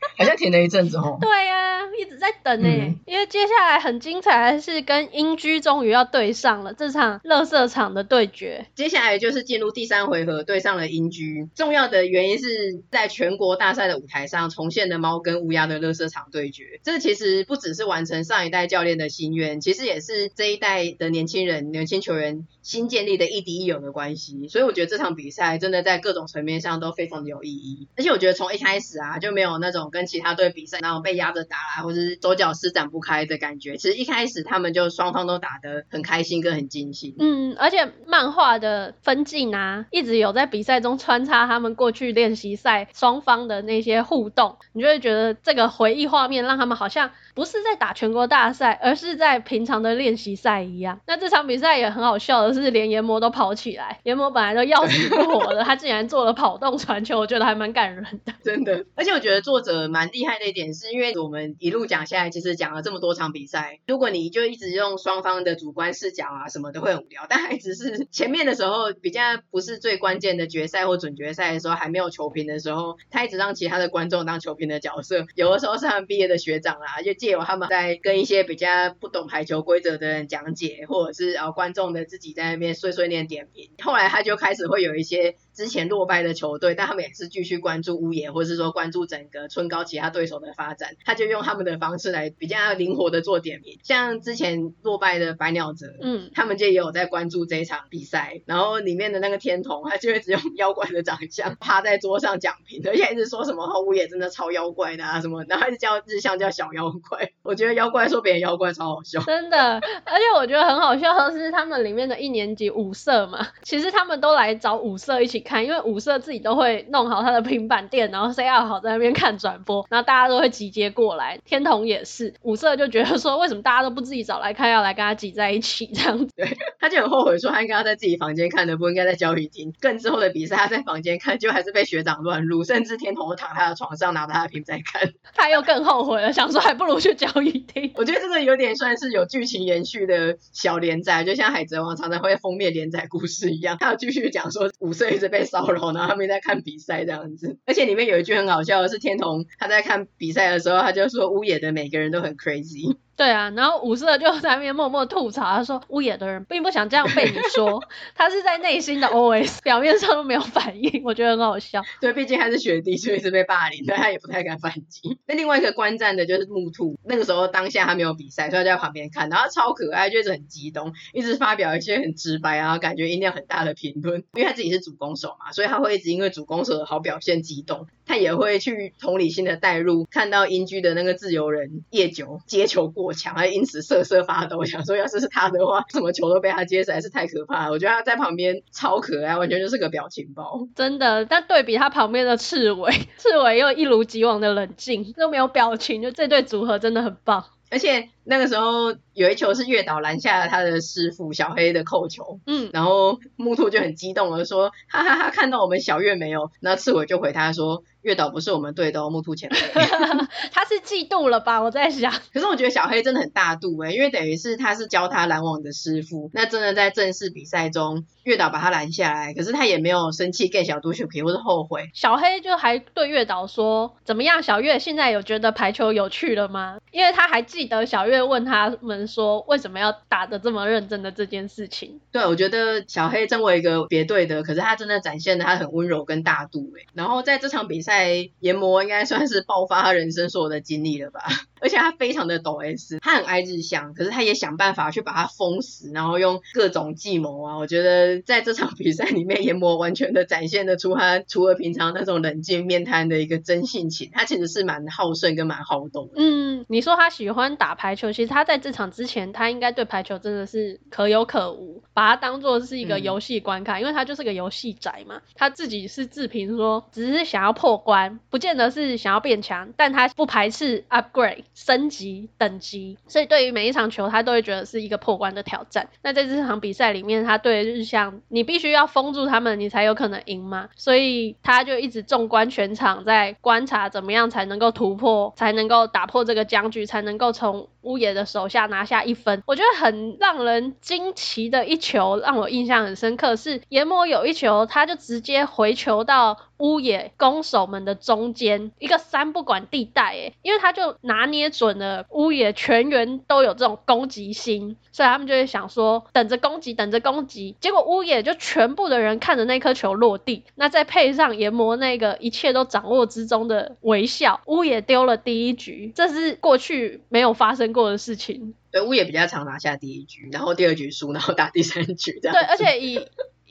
好像停了一阵子哦。对呀、啊，一直在等呢、欸，嗯、因为接下来很精彩的是跟英居终于要对上了这场乐色场的对决。接下来就是进入第三回合，对上了英居。重要的原因是在全国大赛的舞台上重现了猫跟乌鸦的乐色场对决。这其实不只是完成上一代教练的心愿，其实也是这一代的年轻人、年轻球员新建立的一敌一友的关系。所以我觉得这场比赛真的在各种层面上都非常的有意义。而且我觉得从一开始啊就没有那种跟其他队比赛，然后被压着打啊，或者是手脚施展不开的感觉。其实一开始他们就双方都打得很开心跟很惊喜。嗯，而且漫画的分镜啊，一直有在比赛中穿插他们过去练习赛双方的那些互动，你就会觉得这个回忆画面让他们好像不是在打全国大赛，而是在平常的练习赛一样。那这场比赛也很好笑的是，连研磨都跑起来，研磨本来都要死不活的，他竟然做了跑动传球，我觉得还蛮感人的。真的，而且我觉得作者蛮厉害的一点是，因为我们一路讲下来，其实讲了这么多场比赛，如果你就一直用双方的主观视角啊什么的，会很无聊。但还只是前面的时候比较不是最关键的决赛或准决赛的时候，还没有球评的时候，他一直让其他的观众当球评的角色。有的时候是他们毕业的学长啦，就借由他们在跟一些比较不懂排球规则的人讲解，或者是啊观众的自己在那边碎碎念点评。后来他就开始会有一些。之前落败的球队，但他们也是继续关注乌野，或者是说关注整个春高其他对手的发展，他就用他们的方式来比较灵活的做点评。像之前落败的白鸟泽，嗯，他们就也有在关注这一场比赛，然后里面的那个天童，他就会只用妖怪的长相趴在桌上讲评，而且一直说什么乌野真的超妖怪的啊什么，然后一直叫日向叫小妖怪。我觉得妖怪说别人妖怪超好笑，真的，而且我觉得很好笑的是他们里面的一年级五色嘛，其实他们都来找五色一起看，因为五色自己都会弄好他的平板电，然后 set up 好在那边看转播，然后大家都会集结过来。天童也是，五色就觉得说，为什么大家都不自己找来看，要来跟他挤在一起这样子？对，他就很后悔说，他应该要在自己房间看的，不应该在教育厅。更之后的比赛，他在房间看，就还是被学长乱入，甚至天童都躺他的床上，拿着他的屏在看。他又更后悔了，想说还不如去教育厅。我觉得这个有点算是有剧情延续的小连载，就像海贼王常常会封面连载故事一样，他要继续讲说五色一直被被骚扰，然后他们在看比赛这样子。而且里面有一句很好笑的是，天童他在看比赛的时候，他就说屋野的每个人都很 crazy。对啊，然后五色就在那边默默吐槽，他说乌野的人并不想这样被你说，他是在内心的 OS，表面上都没有反应，我觉得很好笑。对，毕竟他是学弟，所以是被霸凌，但他也不太敢反击。那另外一个观战的就是木兔，那个时候当下他没有比赛，所以他在旁边看，然后超可爱，就是很激动，一直发表一些很直白啊，感觉音量很大的评论。因为他自己是主攻手嘛，所以他会一直因为主攻手的好表现激动，他也会去同理心的带入，看到英居的那个自由人夜久接球过强，还因此瑟瑟发抖，想说要是是他的话，什么球都被他接，实在是太可怕了。我觉得他在旁边超可爱，完全就是个表情包。真的，但对比他旁边的刺猬，刺猬又一如既往的冷静，都没有表情，就这对组合真的很棒。而且那个时候有一球是月岛拦下了他的师傅小黑的扣球，嗯，然后木兔就很激动的说，哈哈哈，看到我们小月没有？那刺猬就回他说，月岛不是我们队的哦，木兔前辈。他是嫉妒了吧？我在想。可是我觉得小黑真的很大度诶，因为等于是他是教他拦网的师傅，那真的在正式比赛中，月岛把他拦下来，可是他也没有生气、更小肚皮或是后悔。小黑就还对月岛说，怎么样，小月现在有觉得排球有趣了吗？因为他还记得小月问他们说，为什么要打的这么认真的这件事情。对，我觉得小黑身为一个别队的，可是他真的展现的他很温柔跟大度哎。然后在这场比赛。在研磨应该算是爆发他人生所有的经历了吧，而且他非常的懂 S，他很爱日向，可是他也想办法去把他封死，然后用各种计谋啊，我觉得在这场比赛里面，研磨完全的展现得出他除了平常那种冷静面瘫的一个真性情，他其实是蛮好胜跟蛮好动的。嗯，你说他喜欢打排球，其实他在这场之前，他应该对排球真的是可有可无，把它当做是一个游戏观看，嗯、因为他就是个游戏宅嘛，他自己是自评说，只是想要破。关不见得是想要变强，但他不排斥 upgrade 升级等级，所以对于每一场球，他都会觉得是一个破关的挑战。那在这场比赛里面，他对日向，你必须要封住他们，你才有可能赢嘛，所以他就一直纵观全场，在观察怎么样才能够突破，才能够打破这个僵局，才能够从乌野的手下拿下一分。我觉得很让人惊奇的一球，让我印象很深刻，是研磨有一球，他就直接回球到乌野攻守们的中间一个三不管地带，诶，因为他就拿捏准了乌野全员都有这种攻击心，所以他们就会想说等着攻击，等着攻击。结果乌野就全部的人看着那颗球落地，那再配上研磨那个一切都掌握之中的微笑，乌野丢了第一局，这是过去没有发生过的事情。对，乌野比较常拿下第一局，然后第二局输，然后打第三局这样。对，而且以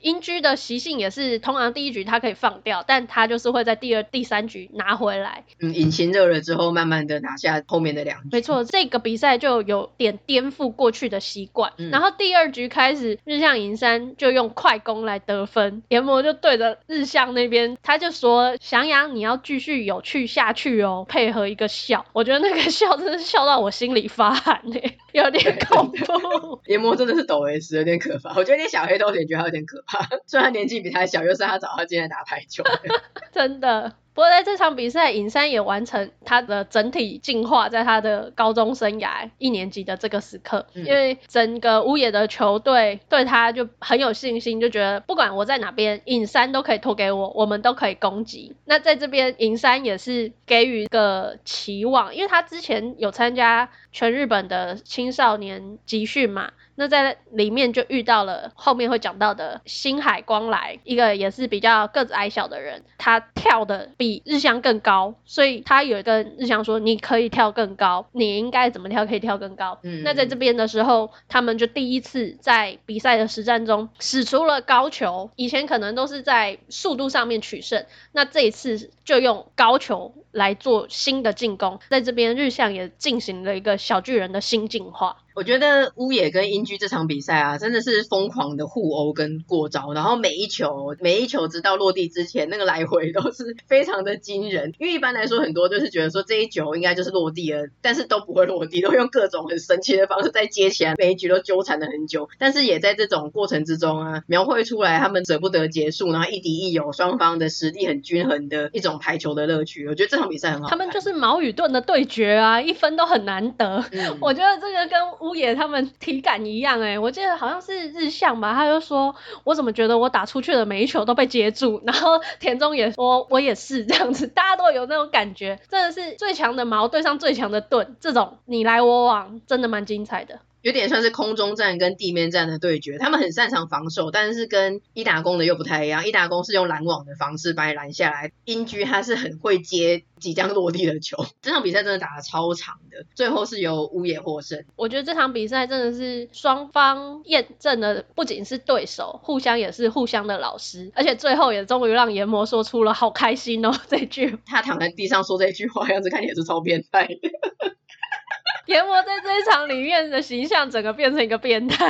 音駒的习性也是，通常第一局他可以放掉，但他就是会在第二、第三局拿回来。嗯，引擎热了之后，慢慢的拿下后面的两局。没错，这个比赛就有点颠覆过去的习惯。嗯、然后第二局开始，日向银山就用快攻来得分，研磨就对着日向那边，他就说：“翔阳，你要继续有趣下去哦。”配合一个笑，我觉得那个笑真的是笑到我心里发寒嘞，有点恐怖。研磨真的是抖 S，有点可怕。我觉得连小黑都有点觉得他有点可怕。虽然年纪比他小，又是他找他进来打排球，真的。不过在这场比赛，尹山也完成他的整体进化，在他的高中生涯一年级的这个时刻，嗯、因为整个乌野的球队对他就很有信心，就觉得不管我在哪边，尹山都可以投给我，我们都可以攻击。那在这边，尹山也是给予一个期望，因为他之前有参加全日本的青少年集训嘛。那在里面就遇到了后面会讲到的星海光来，一个也是比较个子矮小的人，他跳的比日向更高，所以他有跟日向说：“你可以跳更高，你应该怎么跳可以跳更高。”嗯，那在这边的时候，他们就第一次在比赛的实战中使出了高球，以前可能都是在速度上面取胜，那这一次就用高球来做新的进攻，在这边日向也进行了一个小巨人的新进化。我觉得乌野跟英居这场比赛啊，真的是疯狂的互殴跟过招，然后每一球每一球直到落地之前，那个来回都是非常的惊人。因为一般来说，很多就是觉得说这一球应该就是落地了，但是都不会落地，都用各种很神奇的方式再接起来，每一局都纠缠了很久。但是也在这种过程之中啊，描绘出来他们舍不得结束，然后亦敌亦友，双方的实力很均衡的一种排球的乐趣。我觉得这场比赛很好。他们就是矛与盾的对决啊，一分都很难得。嗯、我觉得这个跟乌野他们体感一样哎、我记得好像是日向吧，他就说，我怎么觉得我打出去的每一球都被接住，然后田中也说，我也是这样子，大家都有那种感觉，真的是最强的矛对上最强的盾，这种你来我往，真的蛮精彩的。有点算是空中战跟地面战的对决，他们很擅长防守，但是跟伊达工的又不太一样。伊达工是用拦网的方式把你拦下来，英居他是很会接即将落地的球。这场比赛真的打得超长的，最后是由乌野获胜。我觉得这场比赛真的是双方验证了不仅是对手，互相也是互相的老师，而且最后也终于让研磨说出了“好开心哦”这句。他躺在地上说这句话，样子看起来是超变态。研磨在这一场里面的形象，整个变成一个变态。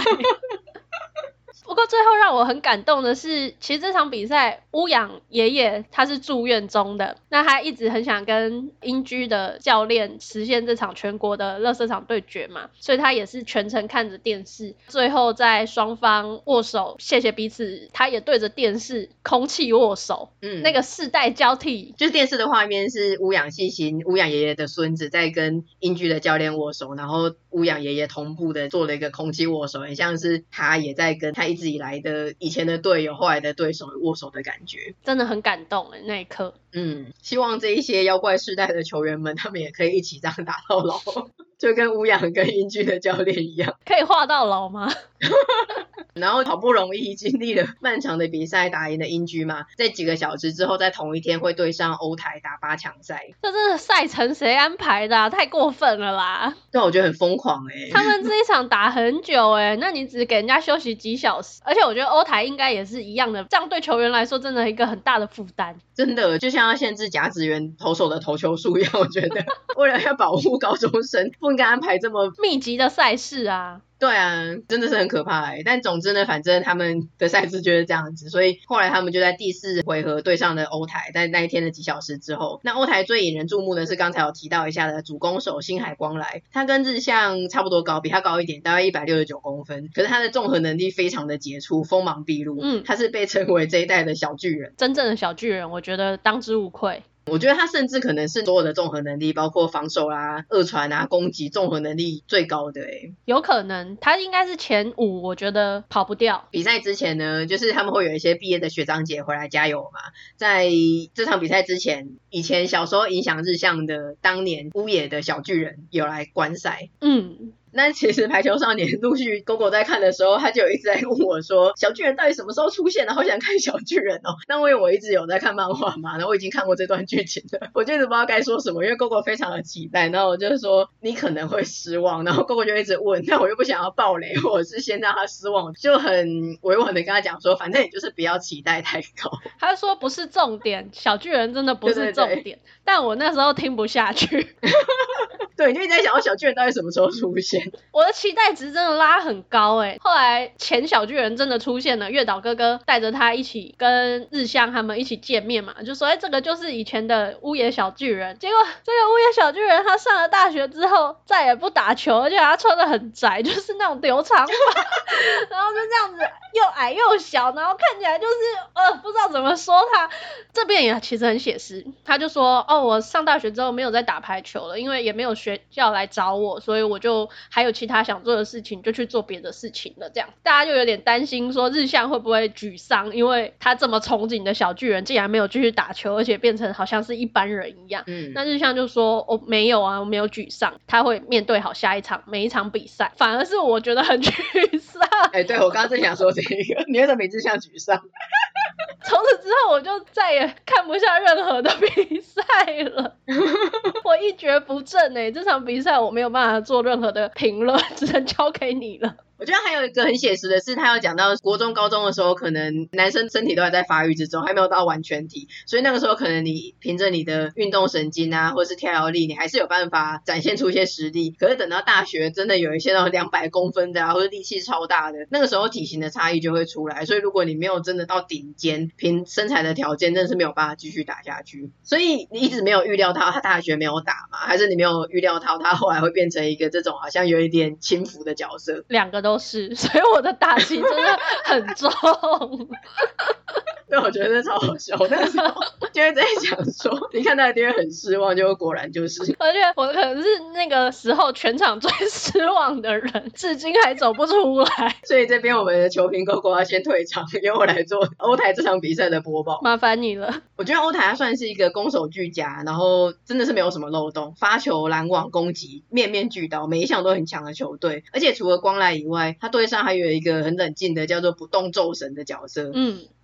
不过最后让我很感动的是，其实这场比赛乌养爷爷他是住院中的，那他一直很想跟英居的教练实现这场全国的垃圾场对决嘛，所以他也是全程看着电视，最后在双方握手谢谢彼此，他也对着电视空气握手，嗯，那个世代交替，就是电视的画面是乌养细心乌养爷爷的孙子在跟英居的教练握手，然后乌养爷爷同步的做了一个空气握手，很像是他也在跟他一。一直以来的以前的队友，后来的对手握手的感觉，真的很感动哎，那一刻。嗯，希望这一些妖怪世代的球员们，他们也可以一起这样打到老，就跟吴阳跟英俊的教练一样，可以画到老吗？然后好不容易经历了漫长的比赛，打赢了音駒嘛，在几个小时之后，在同一天会对上欧台打八强赛。这这个赛程谁安排的啊？太过分了啦！对，我觉得很疯狂哎。他们这一场打很久哎，那你只给人家休息几小时，而且我觉得欧台应该也是一样的，这样对球员来说真的一个很大的负担。真的，就像要限制甲子园投手的投球数一样，我觉得 为了要保护高中生，不应该安排这么密集的赛事啊。对啊，真的是很可怕哎。但总之呢，反正他们的赛制就是这样子，所以后来他们就在第四回合对上了欧台。在那一天的几小时之后，那欧台最引人注目的是刚才有提到一下的主攻手星海光来，他跟日向差不多高，比他高一点，大概一百六十九公分。可是他的综合能力非常的杰出，锋芒毕露。嗯，他是被称为这一代的小巨人，真正的小巨人，我觉得当之无愧。我觉得他甚至可能是所有的综合能力，包括防守啊、二传啊、攻击综合能力最高的诶。有可能他应该是前五，我觉得跑不掉。比赛之前呢，就是他们会有一些毕业的学长姐回来加油嘛。在这场比赛之前，以前小时候影响日向的当年乌野的小巨人有来观赛。嗯。那其实排球少年陆续狗狗在看的时候，他就有一直在问我说：“小巨人到底什么时候出现？”然后想看小巨人哦。那因为我一直有在看漫画嘛，然后我已经看过这段剧情了，我就一直不知道该说什么，因为狗狗非常的期待。然后我就说：“你可能会失望。”然后狗狗就一直问，但我又不想要暴雷，或者是先让他失望，就很委婉的跟他讲说：“反正你就是不要期待太高。”他说：“不是重点，小巨人真的不是重点。对对对”但我那时候听不下去。对，你就一直在想，要小巨人到底什么时候出现？我的期待值真的拉很高哎。后来前小巨人真的出现了，月岛哥哥带着他一起跟日向他们一起见面嘛，就说哎，这个就是以前的屋野小巨人。结果这个屋野小巨人他上了大学之后再也不打球，而且他穿的很窄，就是那种留长发，然后就这样子又矮又小，然后看起来就是呃不知道怎么说他。这边也其实很写实，他就说哦，我上大学之后没有再打排球了，因为也没有学校来找我，所以我就还有其他想做的事情，就去做别的事情了。这样大家就有点担心说日向会不会沮丧，因为他这么憧憬的小巨人竟然没有继续打球，而且变成好像是一般人一样。嗯，那日向就说我、哦、没有啊，我没有沮丧，他会面对好下一场每一场比赛，反而是我觉得很沮丧。哎、欸，对我刚刚正想说这个，你为什么每次像沮丧？从此之后，我就再也看不下任何的比赛了。我一蹶不振哎、这场比赛我没有办法做任何的评论，只能交给你了。我觉得还有一个很写实的是，他有讲到国中、高中的时候，可能男生身体都还在发育之中，还没有到完全体，所以那个时候可能你凭着你的运动神经啊，或者是跳跃力，你还是有办法展现出一些实力。可是等到大学，真的有一些那种两百公分的啊，或者力气超大的，那个时候体型的差异就会出来。所以如果你没有真的到顶尖，凭身材的条件，真的是没有办法继续打下去。所以你一直没有预料到他大学没有打吗？还是你没有预料到他后来会变成一个这种好像有一点轻浮的角色？两个都是，所以我的打击真的很重。对，我觉得超好笑。那个时候就会在想说，你看他一定会很失望，就果然就是。而且我可能是那个时候全场最失望的人，至今还走不出来。所以这边我们的球评哥哥要先退场，由我来做欧台这场比赛的播报。麻烦你了。我觉得欧台他算是一个攻守俱佳，然后真的是没有什么漏洞，发球、拦网、攻击面面俱到，每一项都很强的球队。而且除了光濑以外，他对上还有一个很冷静的叫做不动咒神的角色。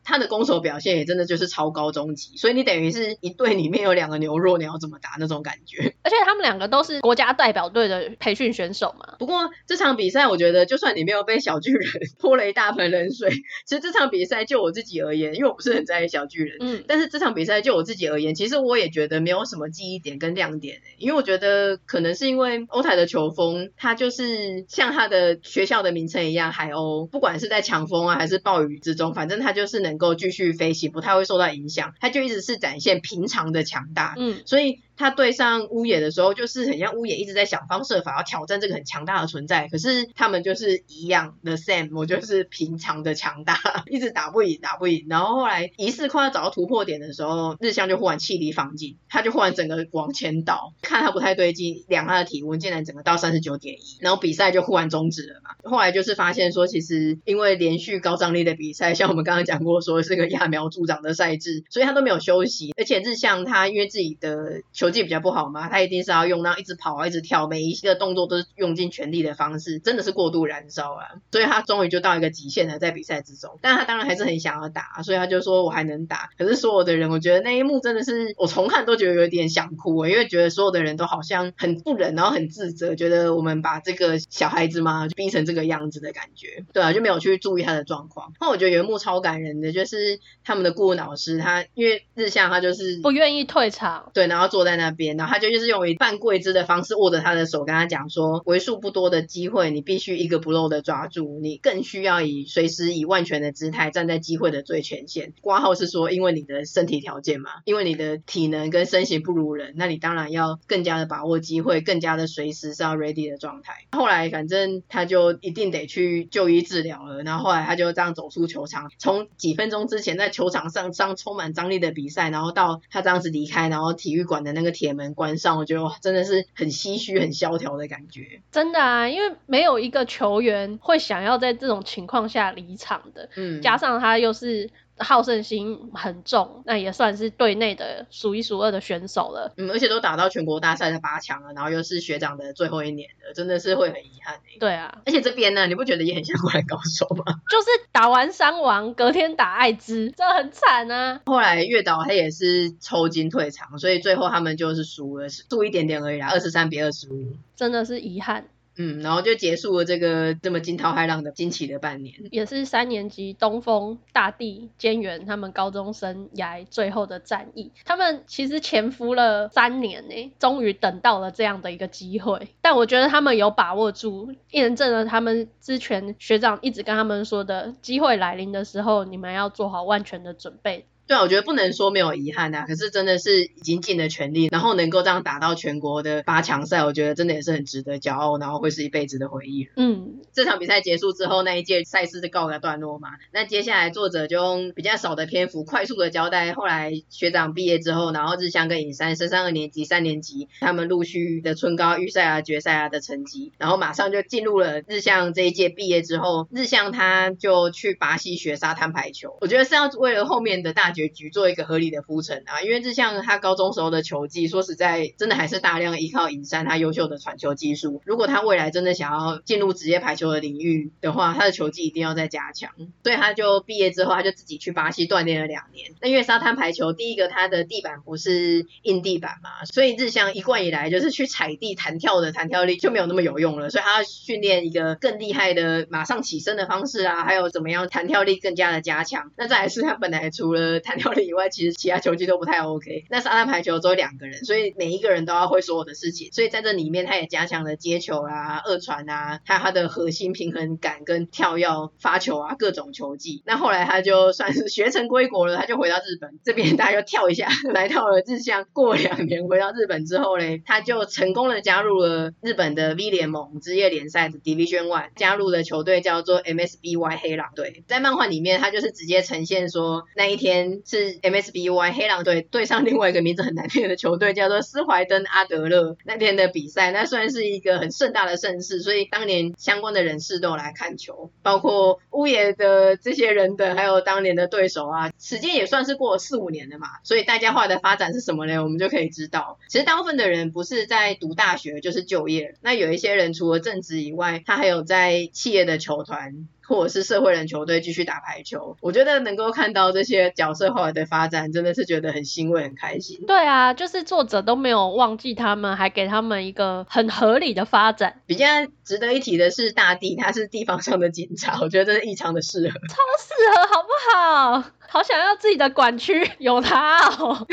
他的攻守表现也真的就是超高中级，所以你等于是一队里面有两个牛肉，你要怎么打那种感觉？而且他们两个都是国家代表队的培训选手嘛。不过这场比赛，我觉得就算你没有被小巨人泼了一大盆冷水，其实这场比赛就我自己而言，因为我不是很在意小巨人，嗯，但是这场比赛就我自己而言，其实我也觉得没有什么记忆点跟亮点，因为我觉得可能是因为欧台的球风，他就是像他的学校的名称一样，海鸥，不管是在强风啊还是暴雨之中，反正他就是能够继续飞行，不太会受到影响，它就一直是展现平常的强大，嗯，所以。他对上乌野的时候，就是很像乌野一直在想方设法要挑战这个很强大的存在，可是他们就是一样的 same，我就是平常的强大，一直打不赢，打不赢。然后后来疑似快要找到突破点的时候，日向就忽然气力放尽，他就忽然整个往前倒，看他不太对劲，量他的体温，竟然整个到三十九点一，然后比赛就忽然终止了嘛。后来就是发现说，其实因为连续高张力的比赛，像我们刚刚讲过说是个揠苗助长的赛制，所以他都没有休息，而且日向他因为自己的球技比较不好嘛，他一定是要用那一直跑啊，一直跳，每一个动作都是用尽全力的方式，真的是过度燃烧啊，所以他终于就到一个极限了，在比赛之中。但他当然还是很想要打，所以他就说我还能打。可是所有的人，我觉得那一幕真的是我重看都觉得有点想哭欸，因为觉得所有的人都好像很不忍，然后很自责，觉得我们把这个小孩子嘛就逼成这个样子的感觉。对啊，就没有去注意他的状况。那我觉得有一幕超感人的，就是他们的顾问老师，他因为日向他就是不愿意退场，对，然后坐在在那边。然后他就就是用一半跪姿的方式握着他的手，跟他讲说：为数不多的机会，你必须一个不漏的抓住。你更需要以随时以万全的姿态站在机会的最前线。挂号是说，因为你的身体条件嘛，因为你的体能跟身形不如人，那你当然要更加的把握机会，更加的随时是要 ready 的状态。后来反正他就一定得去就医治疗了。然后后来他就这样走出球场，从几分钟之前在球场上上充满张力的比赛，然后到他这样子离开，然后体育馆的那个铁门。门关上，我觉得哇，真的是很唏嘘、很萧条的感觉。真的啊，因为没有一个球员会想要在这种情况下离场的。嗯，加上他又是。好胜心很重，那也算是队内的数一数二的选手了。嗯，而且都打到全国大赛的八强了，然后又是学长的最后一年了，真的是会很遗憾。对啊，而且这边呢，你不觉得也很像灌篮高手吗？就是打完山王，隔天打爱知，这很惨啊。后来月岛他也是抽筋退场，所以最后他们就是输了，输一点点而已啦，二十三比二十五，真的是遗憾。嗯，然后就结束了这个这么惊涛骇浪的惊奇的半年，也是三年级东风大地菅原他们高中生涯最后的战役。他们其实潜伏了三年呢，终于等到了这样的一个机会。但我觉得他们有把握住，验证了他们之前学长一直跟他们说的，机会来临的时候，你们要做好万全的准备。对啊，我觉得不能说没有遗憾啊，可是真的是已经尽了全力，然后能够这样打到全国的八强赛，我觉得真的也是很值得骄傲，然后会是一辈子的回忆。嗯，这场比赛结束之后，那一届赛事就告个段落嘛。那接下来作者就用比较少的篇幅，快速的交代后来学长毕业之后，然后日向跟尹山升上二年级、三年级，他们陆续的春高预赛啊、决赛啊的成绩，然后马上就进入了日向这一届毕业之后，日向他就去巴西学沙滩排球。我觉得是要为了后面的大决局做一个合理的铺陈啊，因为日向他高中时候的球技，说实在，真的还是大量依靠尹山他优秀的传球技术。如果他未来真的想要进入职业排球的领域的话，他的球技一定要再加强。所以他就毕业之后，他就自己去巴西锻炼了两年。那因为沙滩排球，第一个他的地板不是硬地板嘛，所以日向一贯以来就是去踩地弹跳的弹跳力就没有那么有用了。所以他要训练一个更厉害的马上起身的方式啊，还有怎么样弹跳力更加的加强。那再来是他本来除了弹跳力以外，其实其他球技都不太 OK。那沙滩排球只有两个人，所以每一个人都要会所有的事情。所以在这里面，他也加强了接球啊、二传啊，还有他的核心平衡感跟跳跃、发球啊各种球技。那后来他就算是学成归国了，他就回到日本这边，大家就跳一下，来到了日向。过两年回到日本之后嘞，他就成功的加入了日本的 V 联盟职业联赛的 Division One，加入的球队叫做 MSBY 黑狼队。在漫画里面，他就是直接呈现说，那一天是 MSBY 黑狼队对上另外一个名字很难念的球队，叫做斯怀登阿德勒。那天的比赛，那算是一个很盛大的盛事，所以当年相关的人士都有来看球，包括乌野的这些人的，还有当年的对手啊。时间也算是过了四五年了嘛，所以大家后来的发展是什么呢？我们就可以知道，其实大部分的人不是在读大学就是就业，那有一些人除了正职以外，他还有在企业的球团。或者是社会人球队继续打排球，我觉得能够看到这些角色后来的发展，真的是觉得很欣慰、很开心。对啊，就是作者都没有忘记他们，还给他们一个很合理的发展。比较值得一提的是大地，他是地方上的警察，我觉得这是异常的适合，超适合，好不好？好想要自己的管区有他哦。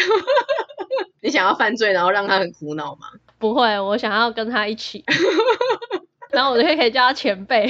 你想要犯罪，然后让他很苦恼吗？不会，我想要跟他一起。然后我就可以叫他前辈。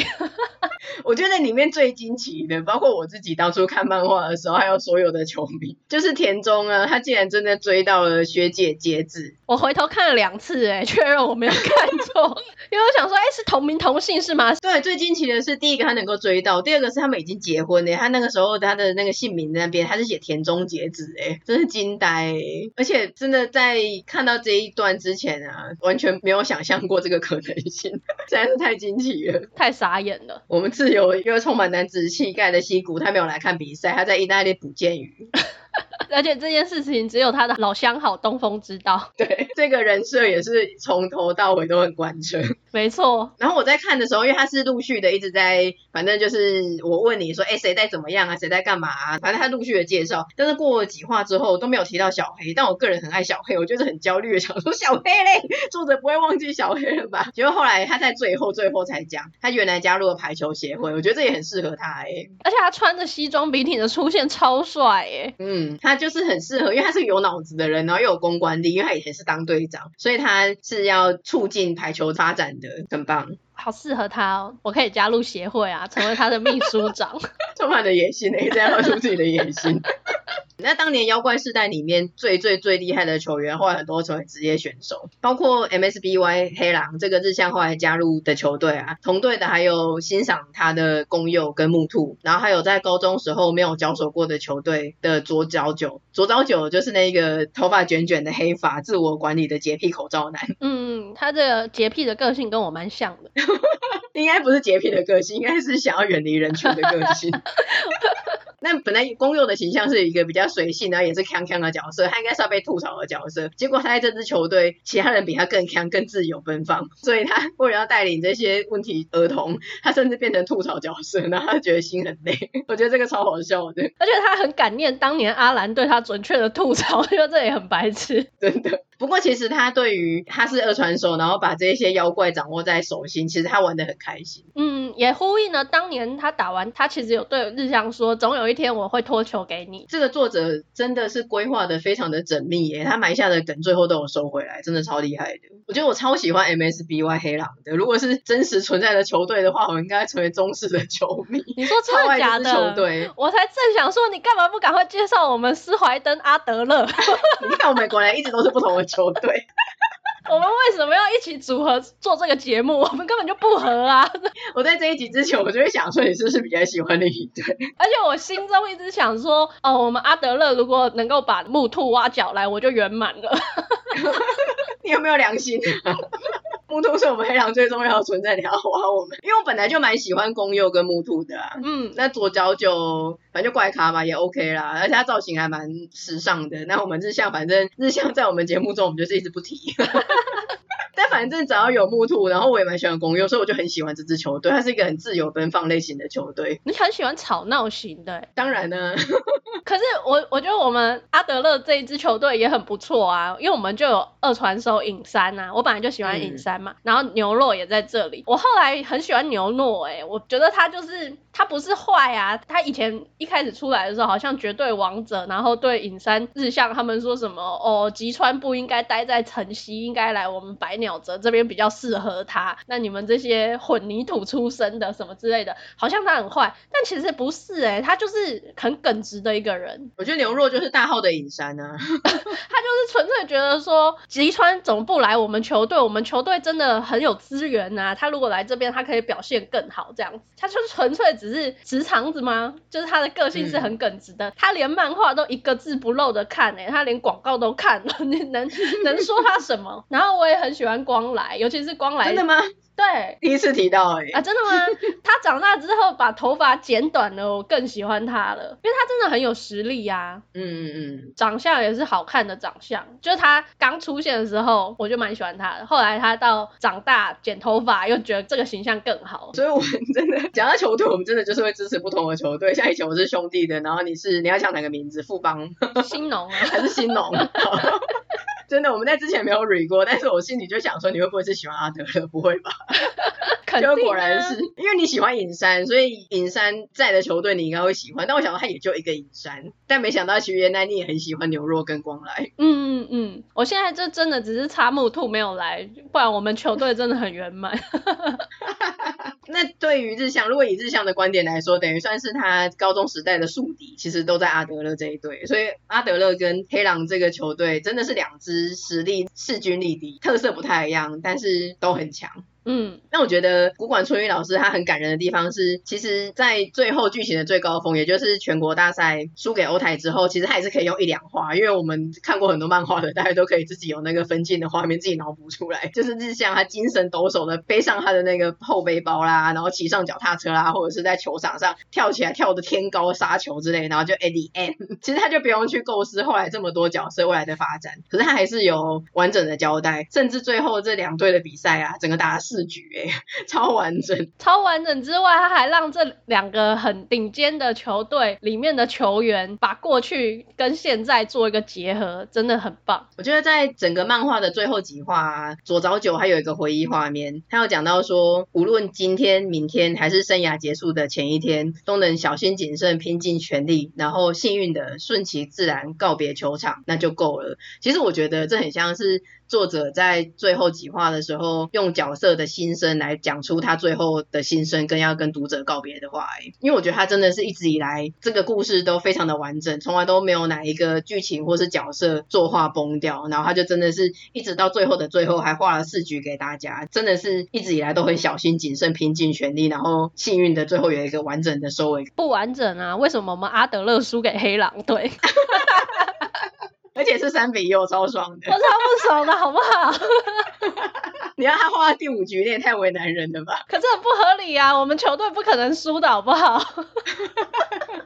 我觉得里面最惊奇的，包括我自己当初看漫画的时候，还有所有的球迷，就是田中啊，他竟然真的追到了学姐节子。我回头看了两次，哎，确认我没有看错，因为我想说，哎，是同名同姓是吗？对，最惊奇的是第一个他能够追到，第二个是他们已经结婚了。他那个时候他的那个姓名那边，他是写田中节子，哎，真是惊呆。而且真的在看到这一段之前啊，完全没有想象过这个可能性。太惊奇了，太傻眼了。我们自由一个充满男子气概的西谷，他没有来看比赛，他在意大利捕剑鱼。而且这件事情只有他的老相好东风知道。对，这个人设也是从头到尾都很贯彻。没错。然后我在看的时候，因为他是陆续的一直在，反正就是我问你说，哎，谁在怎么样啊？谁在干嘛啊？反正他陆续的介绍，但是过了几话之后都没有提到小黑。但我个人很爱小黑，我就是很焦虑的想说小黑嘞，作者不会忘记小黑了吧？结果后来他在最后最后才讲，他原来加入了排球协会，我觉得这也很适合他哎。而且他穿着西装笔挺的出现超帅哎。嗯，他。就是很适合，因为他是有脑子的人，然后又有公关力，因为他以前是当队长，所以他是要促进排球发展的，很棒。好适合他哦，我可以加入协会啊，成为他的秘书长。充满了野心，也这样露出自己的野心。那当年妖怪世代里面最最最厉害的球员，后来很多成为职业选手，包括 MSBY 黑狼这个日向后来加入的球队啊，同队的还有欣赏他的公佑跟木兔，然后还有在高中时候没有交手过的球队的左脚九，左脚九就是那个头发卷卷的黑发，自我管理的洁癖口罩男。嗯，他这个洁癖的个性跟我蛮像的，应该不是洁癖的个性，应该是想要远离人群的个性。那本来公佑的形象是一个比较随性，然后也是锵锵的角色，他应该是要被吐槽的角色。结果他在这支球队，其他人比他更锵、更自由奔放，所以他为了要带领这些问题儿童，他甚至变成吐槽角色，然后他觉得心很累。我觉得这个超好笑的，而且他很感念当年阿兰对他准确的吐槽，因为这也很白痴，真的。不过其实他对于他是二传手，然后把这些妖怪掌握在手心，其实他玩的很开心。嗯，也呼应了当年他打完，他其实有对日向说，总有一天我会脱球给你。这个作者真的是规划的非常的缜密耶，他埋下的梗最后都有收回来，真的超厉害的。我觉得我超喜欢 MSBY 黑狼的，如果是真实存在的球队的话，我应该成为忠实的球迷。你说真的假的？球队，我才正想说，你干嘛不赶快介绍我们施怀登阿德勒？你看我们果然一直都是不同的球队。我们为什么要一起组合做这个节目？我们根本就不合啊！我在这一集之前，我就会想说，你是不是比较喜欢另一队？而且我心中一直想说，哦，我们阿德勒如果能够把木兔挖角来，我就圆满了。你有没有良心？木兔是我们黑狼最重要的存在，你要挖我们？因为我本来就蛮喜欢公佑跟木兔的啊。嗯，那左脚就反正就怪咖嘛，也 OK 啦，而且他造型还蛮时尚的。那我们日向，反正日向在我们节目中，我们就是一直不提。但反正只要有木兔，然后我也蛮喜欢宫侑，所以我就很喜欢这支球队。它是一个很自由奔放类型的球队。你很喜欢吵闹型的？当然呢。可是我我觉得我们阿德勒这一支球队也很不错啊，因为我们就有二传手影山啊，我本来就喜欢影山嘛，嗯、然后牛肉也在这里。我后来很喜欢牛诺，哎，我觉得他就是他不是坏啊，他以前一开始出来的时候好像绝对王者，然后对影山日向他们说什么哦，吉川不应该待在城西，应该来我们百鸟。泽这边比较适合他，那你们这些混凝土出身的什么之类的，好像他很坏，但其实不是哎、欸，他就是很耿直的一个人。我觉得牛若就是大号的影山啊，他就是纯粹觉得说吉川总不来我们球队，我们球队真的很有资源呐，他如果来这边，他可以表现更好这样子。他就是纯粹只是直肠子吗？就是他的个性是很耿直的，嗯、他连漫画都一个字不漏的看哎、欸，他连广告都看了，你能能说他什么？然后我也很喜欢。光来，尤其是光来，真的吗？对，第一次提到而已啊，真的吗？他长大之后把头发剪短了，我更喜欢他了，因为他真的很有实力呀。嗯嗯嗯，长相也是好看的长相，就是他刚出现的时候，我就蛮喜欢他的。后来他到长大剪头发，又觉得这个形象更好。所以我们真的讲到球队，我们真的就是会支持不同的球队。像以前我是兄弟的，然后你是你要讲哪个名字？富邦、新农啊，还是新农？真的，我们在之前没有 re 过，但是我心里就想说，你会不会是喜欢阿德勒？不会吧？肯定啊，就果然是因为你喜欢尹山，所以尹山在的球队你应该会喜欢。但我想到他也就一个尹山，但没想到其实原来你也很喜欢牛若跟光来。嗯嗯嗯，我现在这真的只是差木兔没有来，不然我们球队真的很圆满。那对于日向，如果以日向的观点来说，等于算是他高中时代的宿敌，其实都在阿德勒这一队。所以阿德勒跟黑狼这个球队真的是两支实力势均力敌，特色不太一样，但是都很强。嗯，那我觉得古管春玉老师他很感人的地方是，其实，在最后剧情的最高峰，也就是全国大赛输给欧台之后，其实他还是可以用一两话，因为我们看过很多漫画的，大家都可以自己有那个分镜的画面，自己脑补出来。就是日向他精神抖擞的背上他的那个后背包啦，然后骑上脚踏车啦，或者是在球场上跳起来跳的天高杀球之类，然后就 at the end，其实他就不用去构思后来这么多角色未来的发展，可是他还是有完整的交代，甚至最后这两队的比赛啊，整个打。四局哎，超完整，超完整之外，他还让这两个很顶尖的球队里面的球员把过去跟现在做一个结合，真的很棒。我觉得在整个漫画的最后几话啊，左早九还有一个回忆画面，他有讲到说，无论今天、明天还是生涯结束的前一天，都能小心谨慎、拼尽全力，然后幸运的顺其自然告别球场，那就够了。其实我觉得这很像是。作者在最后几话的时候，用角色的心声来讲出他最后的心声，跟要跟读者告别的话。因为我觉得他真的是一直以来这个故事都非常的完整，从来都没有哪一个剧情或是角色作画崩掉。然后他就真的是一直到最后的最后，还画了四局给大家，真的是一直以来都很小心谨慎、拼尽全力，然后幸运的最后有一个完整的收尾。不完整啊？为什么我们阿德勒输给黑狼队？而且是三比一，我超爽的。我超不爽的，好不好？你让他画到第五局，你也太为难人了吧？可是很不合理啊！我们球队不可能输的，好不好？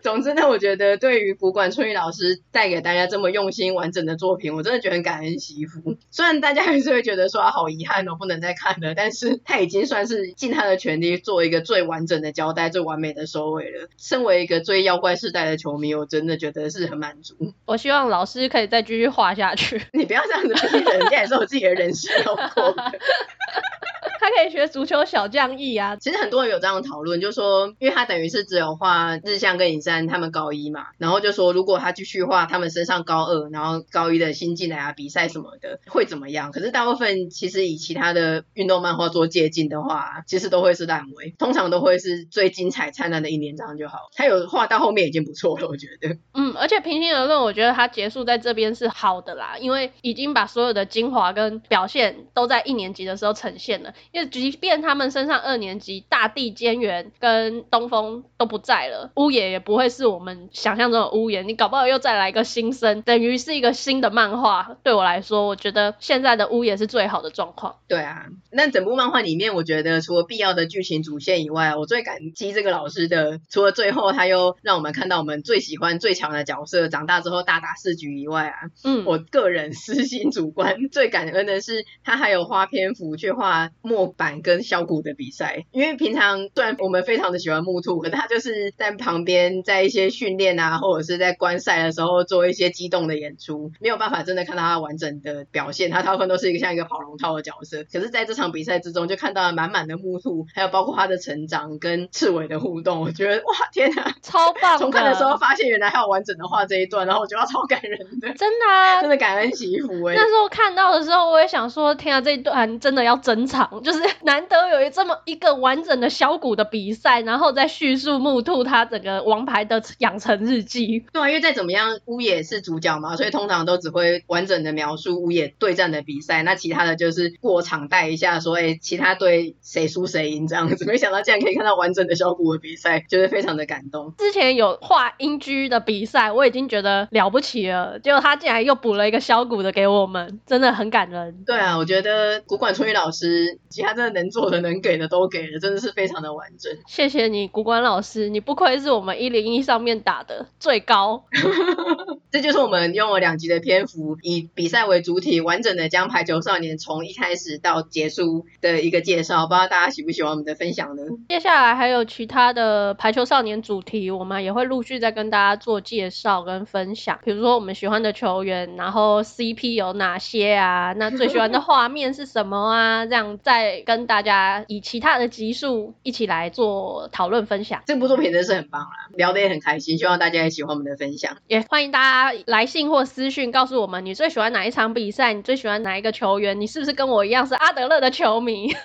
怎 总之呢，我觉得对于古管春雨老师带给大家这么用心完整的作品，我真的觉得很感恩惜福。虽然大家还是会觉得说好遗憾哦，不能再看了，但是他已经算是尽他的全力做一个最完整的交代、最完美的收尾了。身为一个追妖怪世代的球迷，我真的觉得是很满足。我希望老师可以再继续画下去。你不要这样子逼人，人家也是我自己的人生要过。他可以学足球小将翼啊！其实很多人有这样的讨论，就说，因为他等于是只有画日向跟影山他们高一嘛，然后就说如果他继续画他们身上高二，然后高一的新进来啊比赛什么的会怎么样？可是大部分其实以其他的运动漫画做借鉴的话，其实都会是烂尾，通常都会是最精彩灿烂的一年这样就好。他有画到后面已经不错了，我觉得。嗯，而且平心而论，我觉得他结束在这边是好的啦，因为已经把所有的精华跟表现都在一年级的时候呈现了。因为即便他们升上二年级，大地菅原跟东风都不在了，屋野也不会是我们想象中的屋野。你搞不好又再来一个新生，等于是一个新的漫画。对我来说，我觉得现在的屋野是最好的状况。对啊，那整部漫画里面，我觉得除了必要的剧情主线以外，我最感激这个老师的，除了最后他又让我们看到我们最喜欢最强的角色长大之后大打四局以外啊，嗯，我个人私心主观最感恩的是他还有花篇幅去画末。板跟小谷的比赛，因为平常虽然我们非常的喜欢木兔，可他就是在旁边在一些训练啊，或者是在观赛的时候做一些激动的演出，没有办法真的看到他完整的表现。他大部分都是一个像一个跑龙套的角色，可是在这场比赛之中就看到了满满的木兔，还有包括他的成长跟刺猬的互动，我觉得哇天哪，超棒！重看的时候发现原来还有完整的画这一段，然后我觉得超感人的，真的啊，真的感恩惜福哎。那时候看到的时候，我也想说，天啊，这一段真的要珍藏，就。就是 难得有这么一个完整的小谷的比赛，然后再叙述木兔他整个王牌的养成日记。对啊，因为再怎么样，乌野是主角嘛，所以通常都只会完整的描述乌野对战的比赛，那其他的就是过场带一下，说哎，其他队谁输谁赢这样子。没想到竟然可以看到完整的小谷的比赛，觉得非常的感动。之前有画英居的比赛，我已经觉得了不起了，结果他竟然又补了一个小谷的给我们，真的很感人。对啊，我觉得古管春雨老师。他真的能做的、能给的都给了，真的是非常的完整。谢谢你，古馆老师，你不愧是我们一零一上面打的最高。这就是我们用了两集的篇幅，以比赛为主体，完整的将排球少年从一开始到结束的一个介绍。不知道大家喜不喜欢我们的分享呢？接下来还有其他的排球少年主题，我们也会陆续再跟大家做介绍跟分享。比如说我们喜欢的球员，然后 CP 有哪些啊？那最喜欢的画面是什么啊？这样在。跟大家以其他的集数一起来做讨论分享，这部作品真是很棒啦，聊得也很开心，希望大家也喜欢我们的分享，也欢迎大家来信或私讯告诉我们你最喜欢哪一场比赛，你最喜欢哪一个球员，你是不是跟我一样是阿德勒的球迷？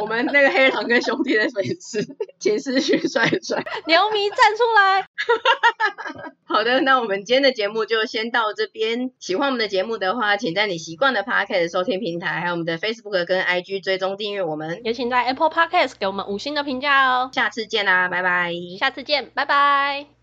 我们那个黑狼跟兄弟的粉丝，请私讯帅帅，牛迷站出来。好的，那我们今天的节目就先到这边。喜欢我们的节目的话，请在你习惯的 Podcast 收听平台，还有我们的 Facebook 跟 IG 追踪订阅我们。也请在 Apple Podcast 给我们五星的评价哦。下次见啦，拜拜。下次见，拜拜。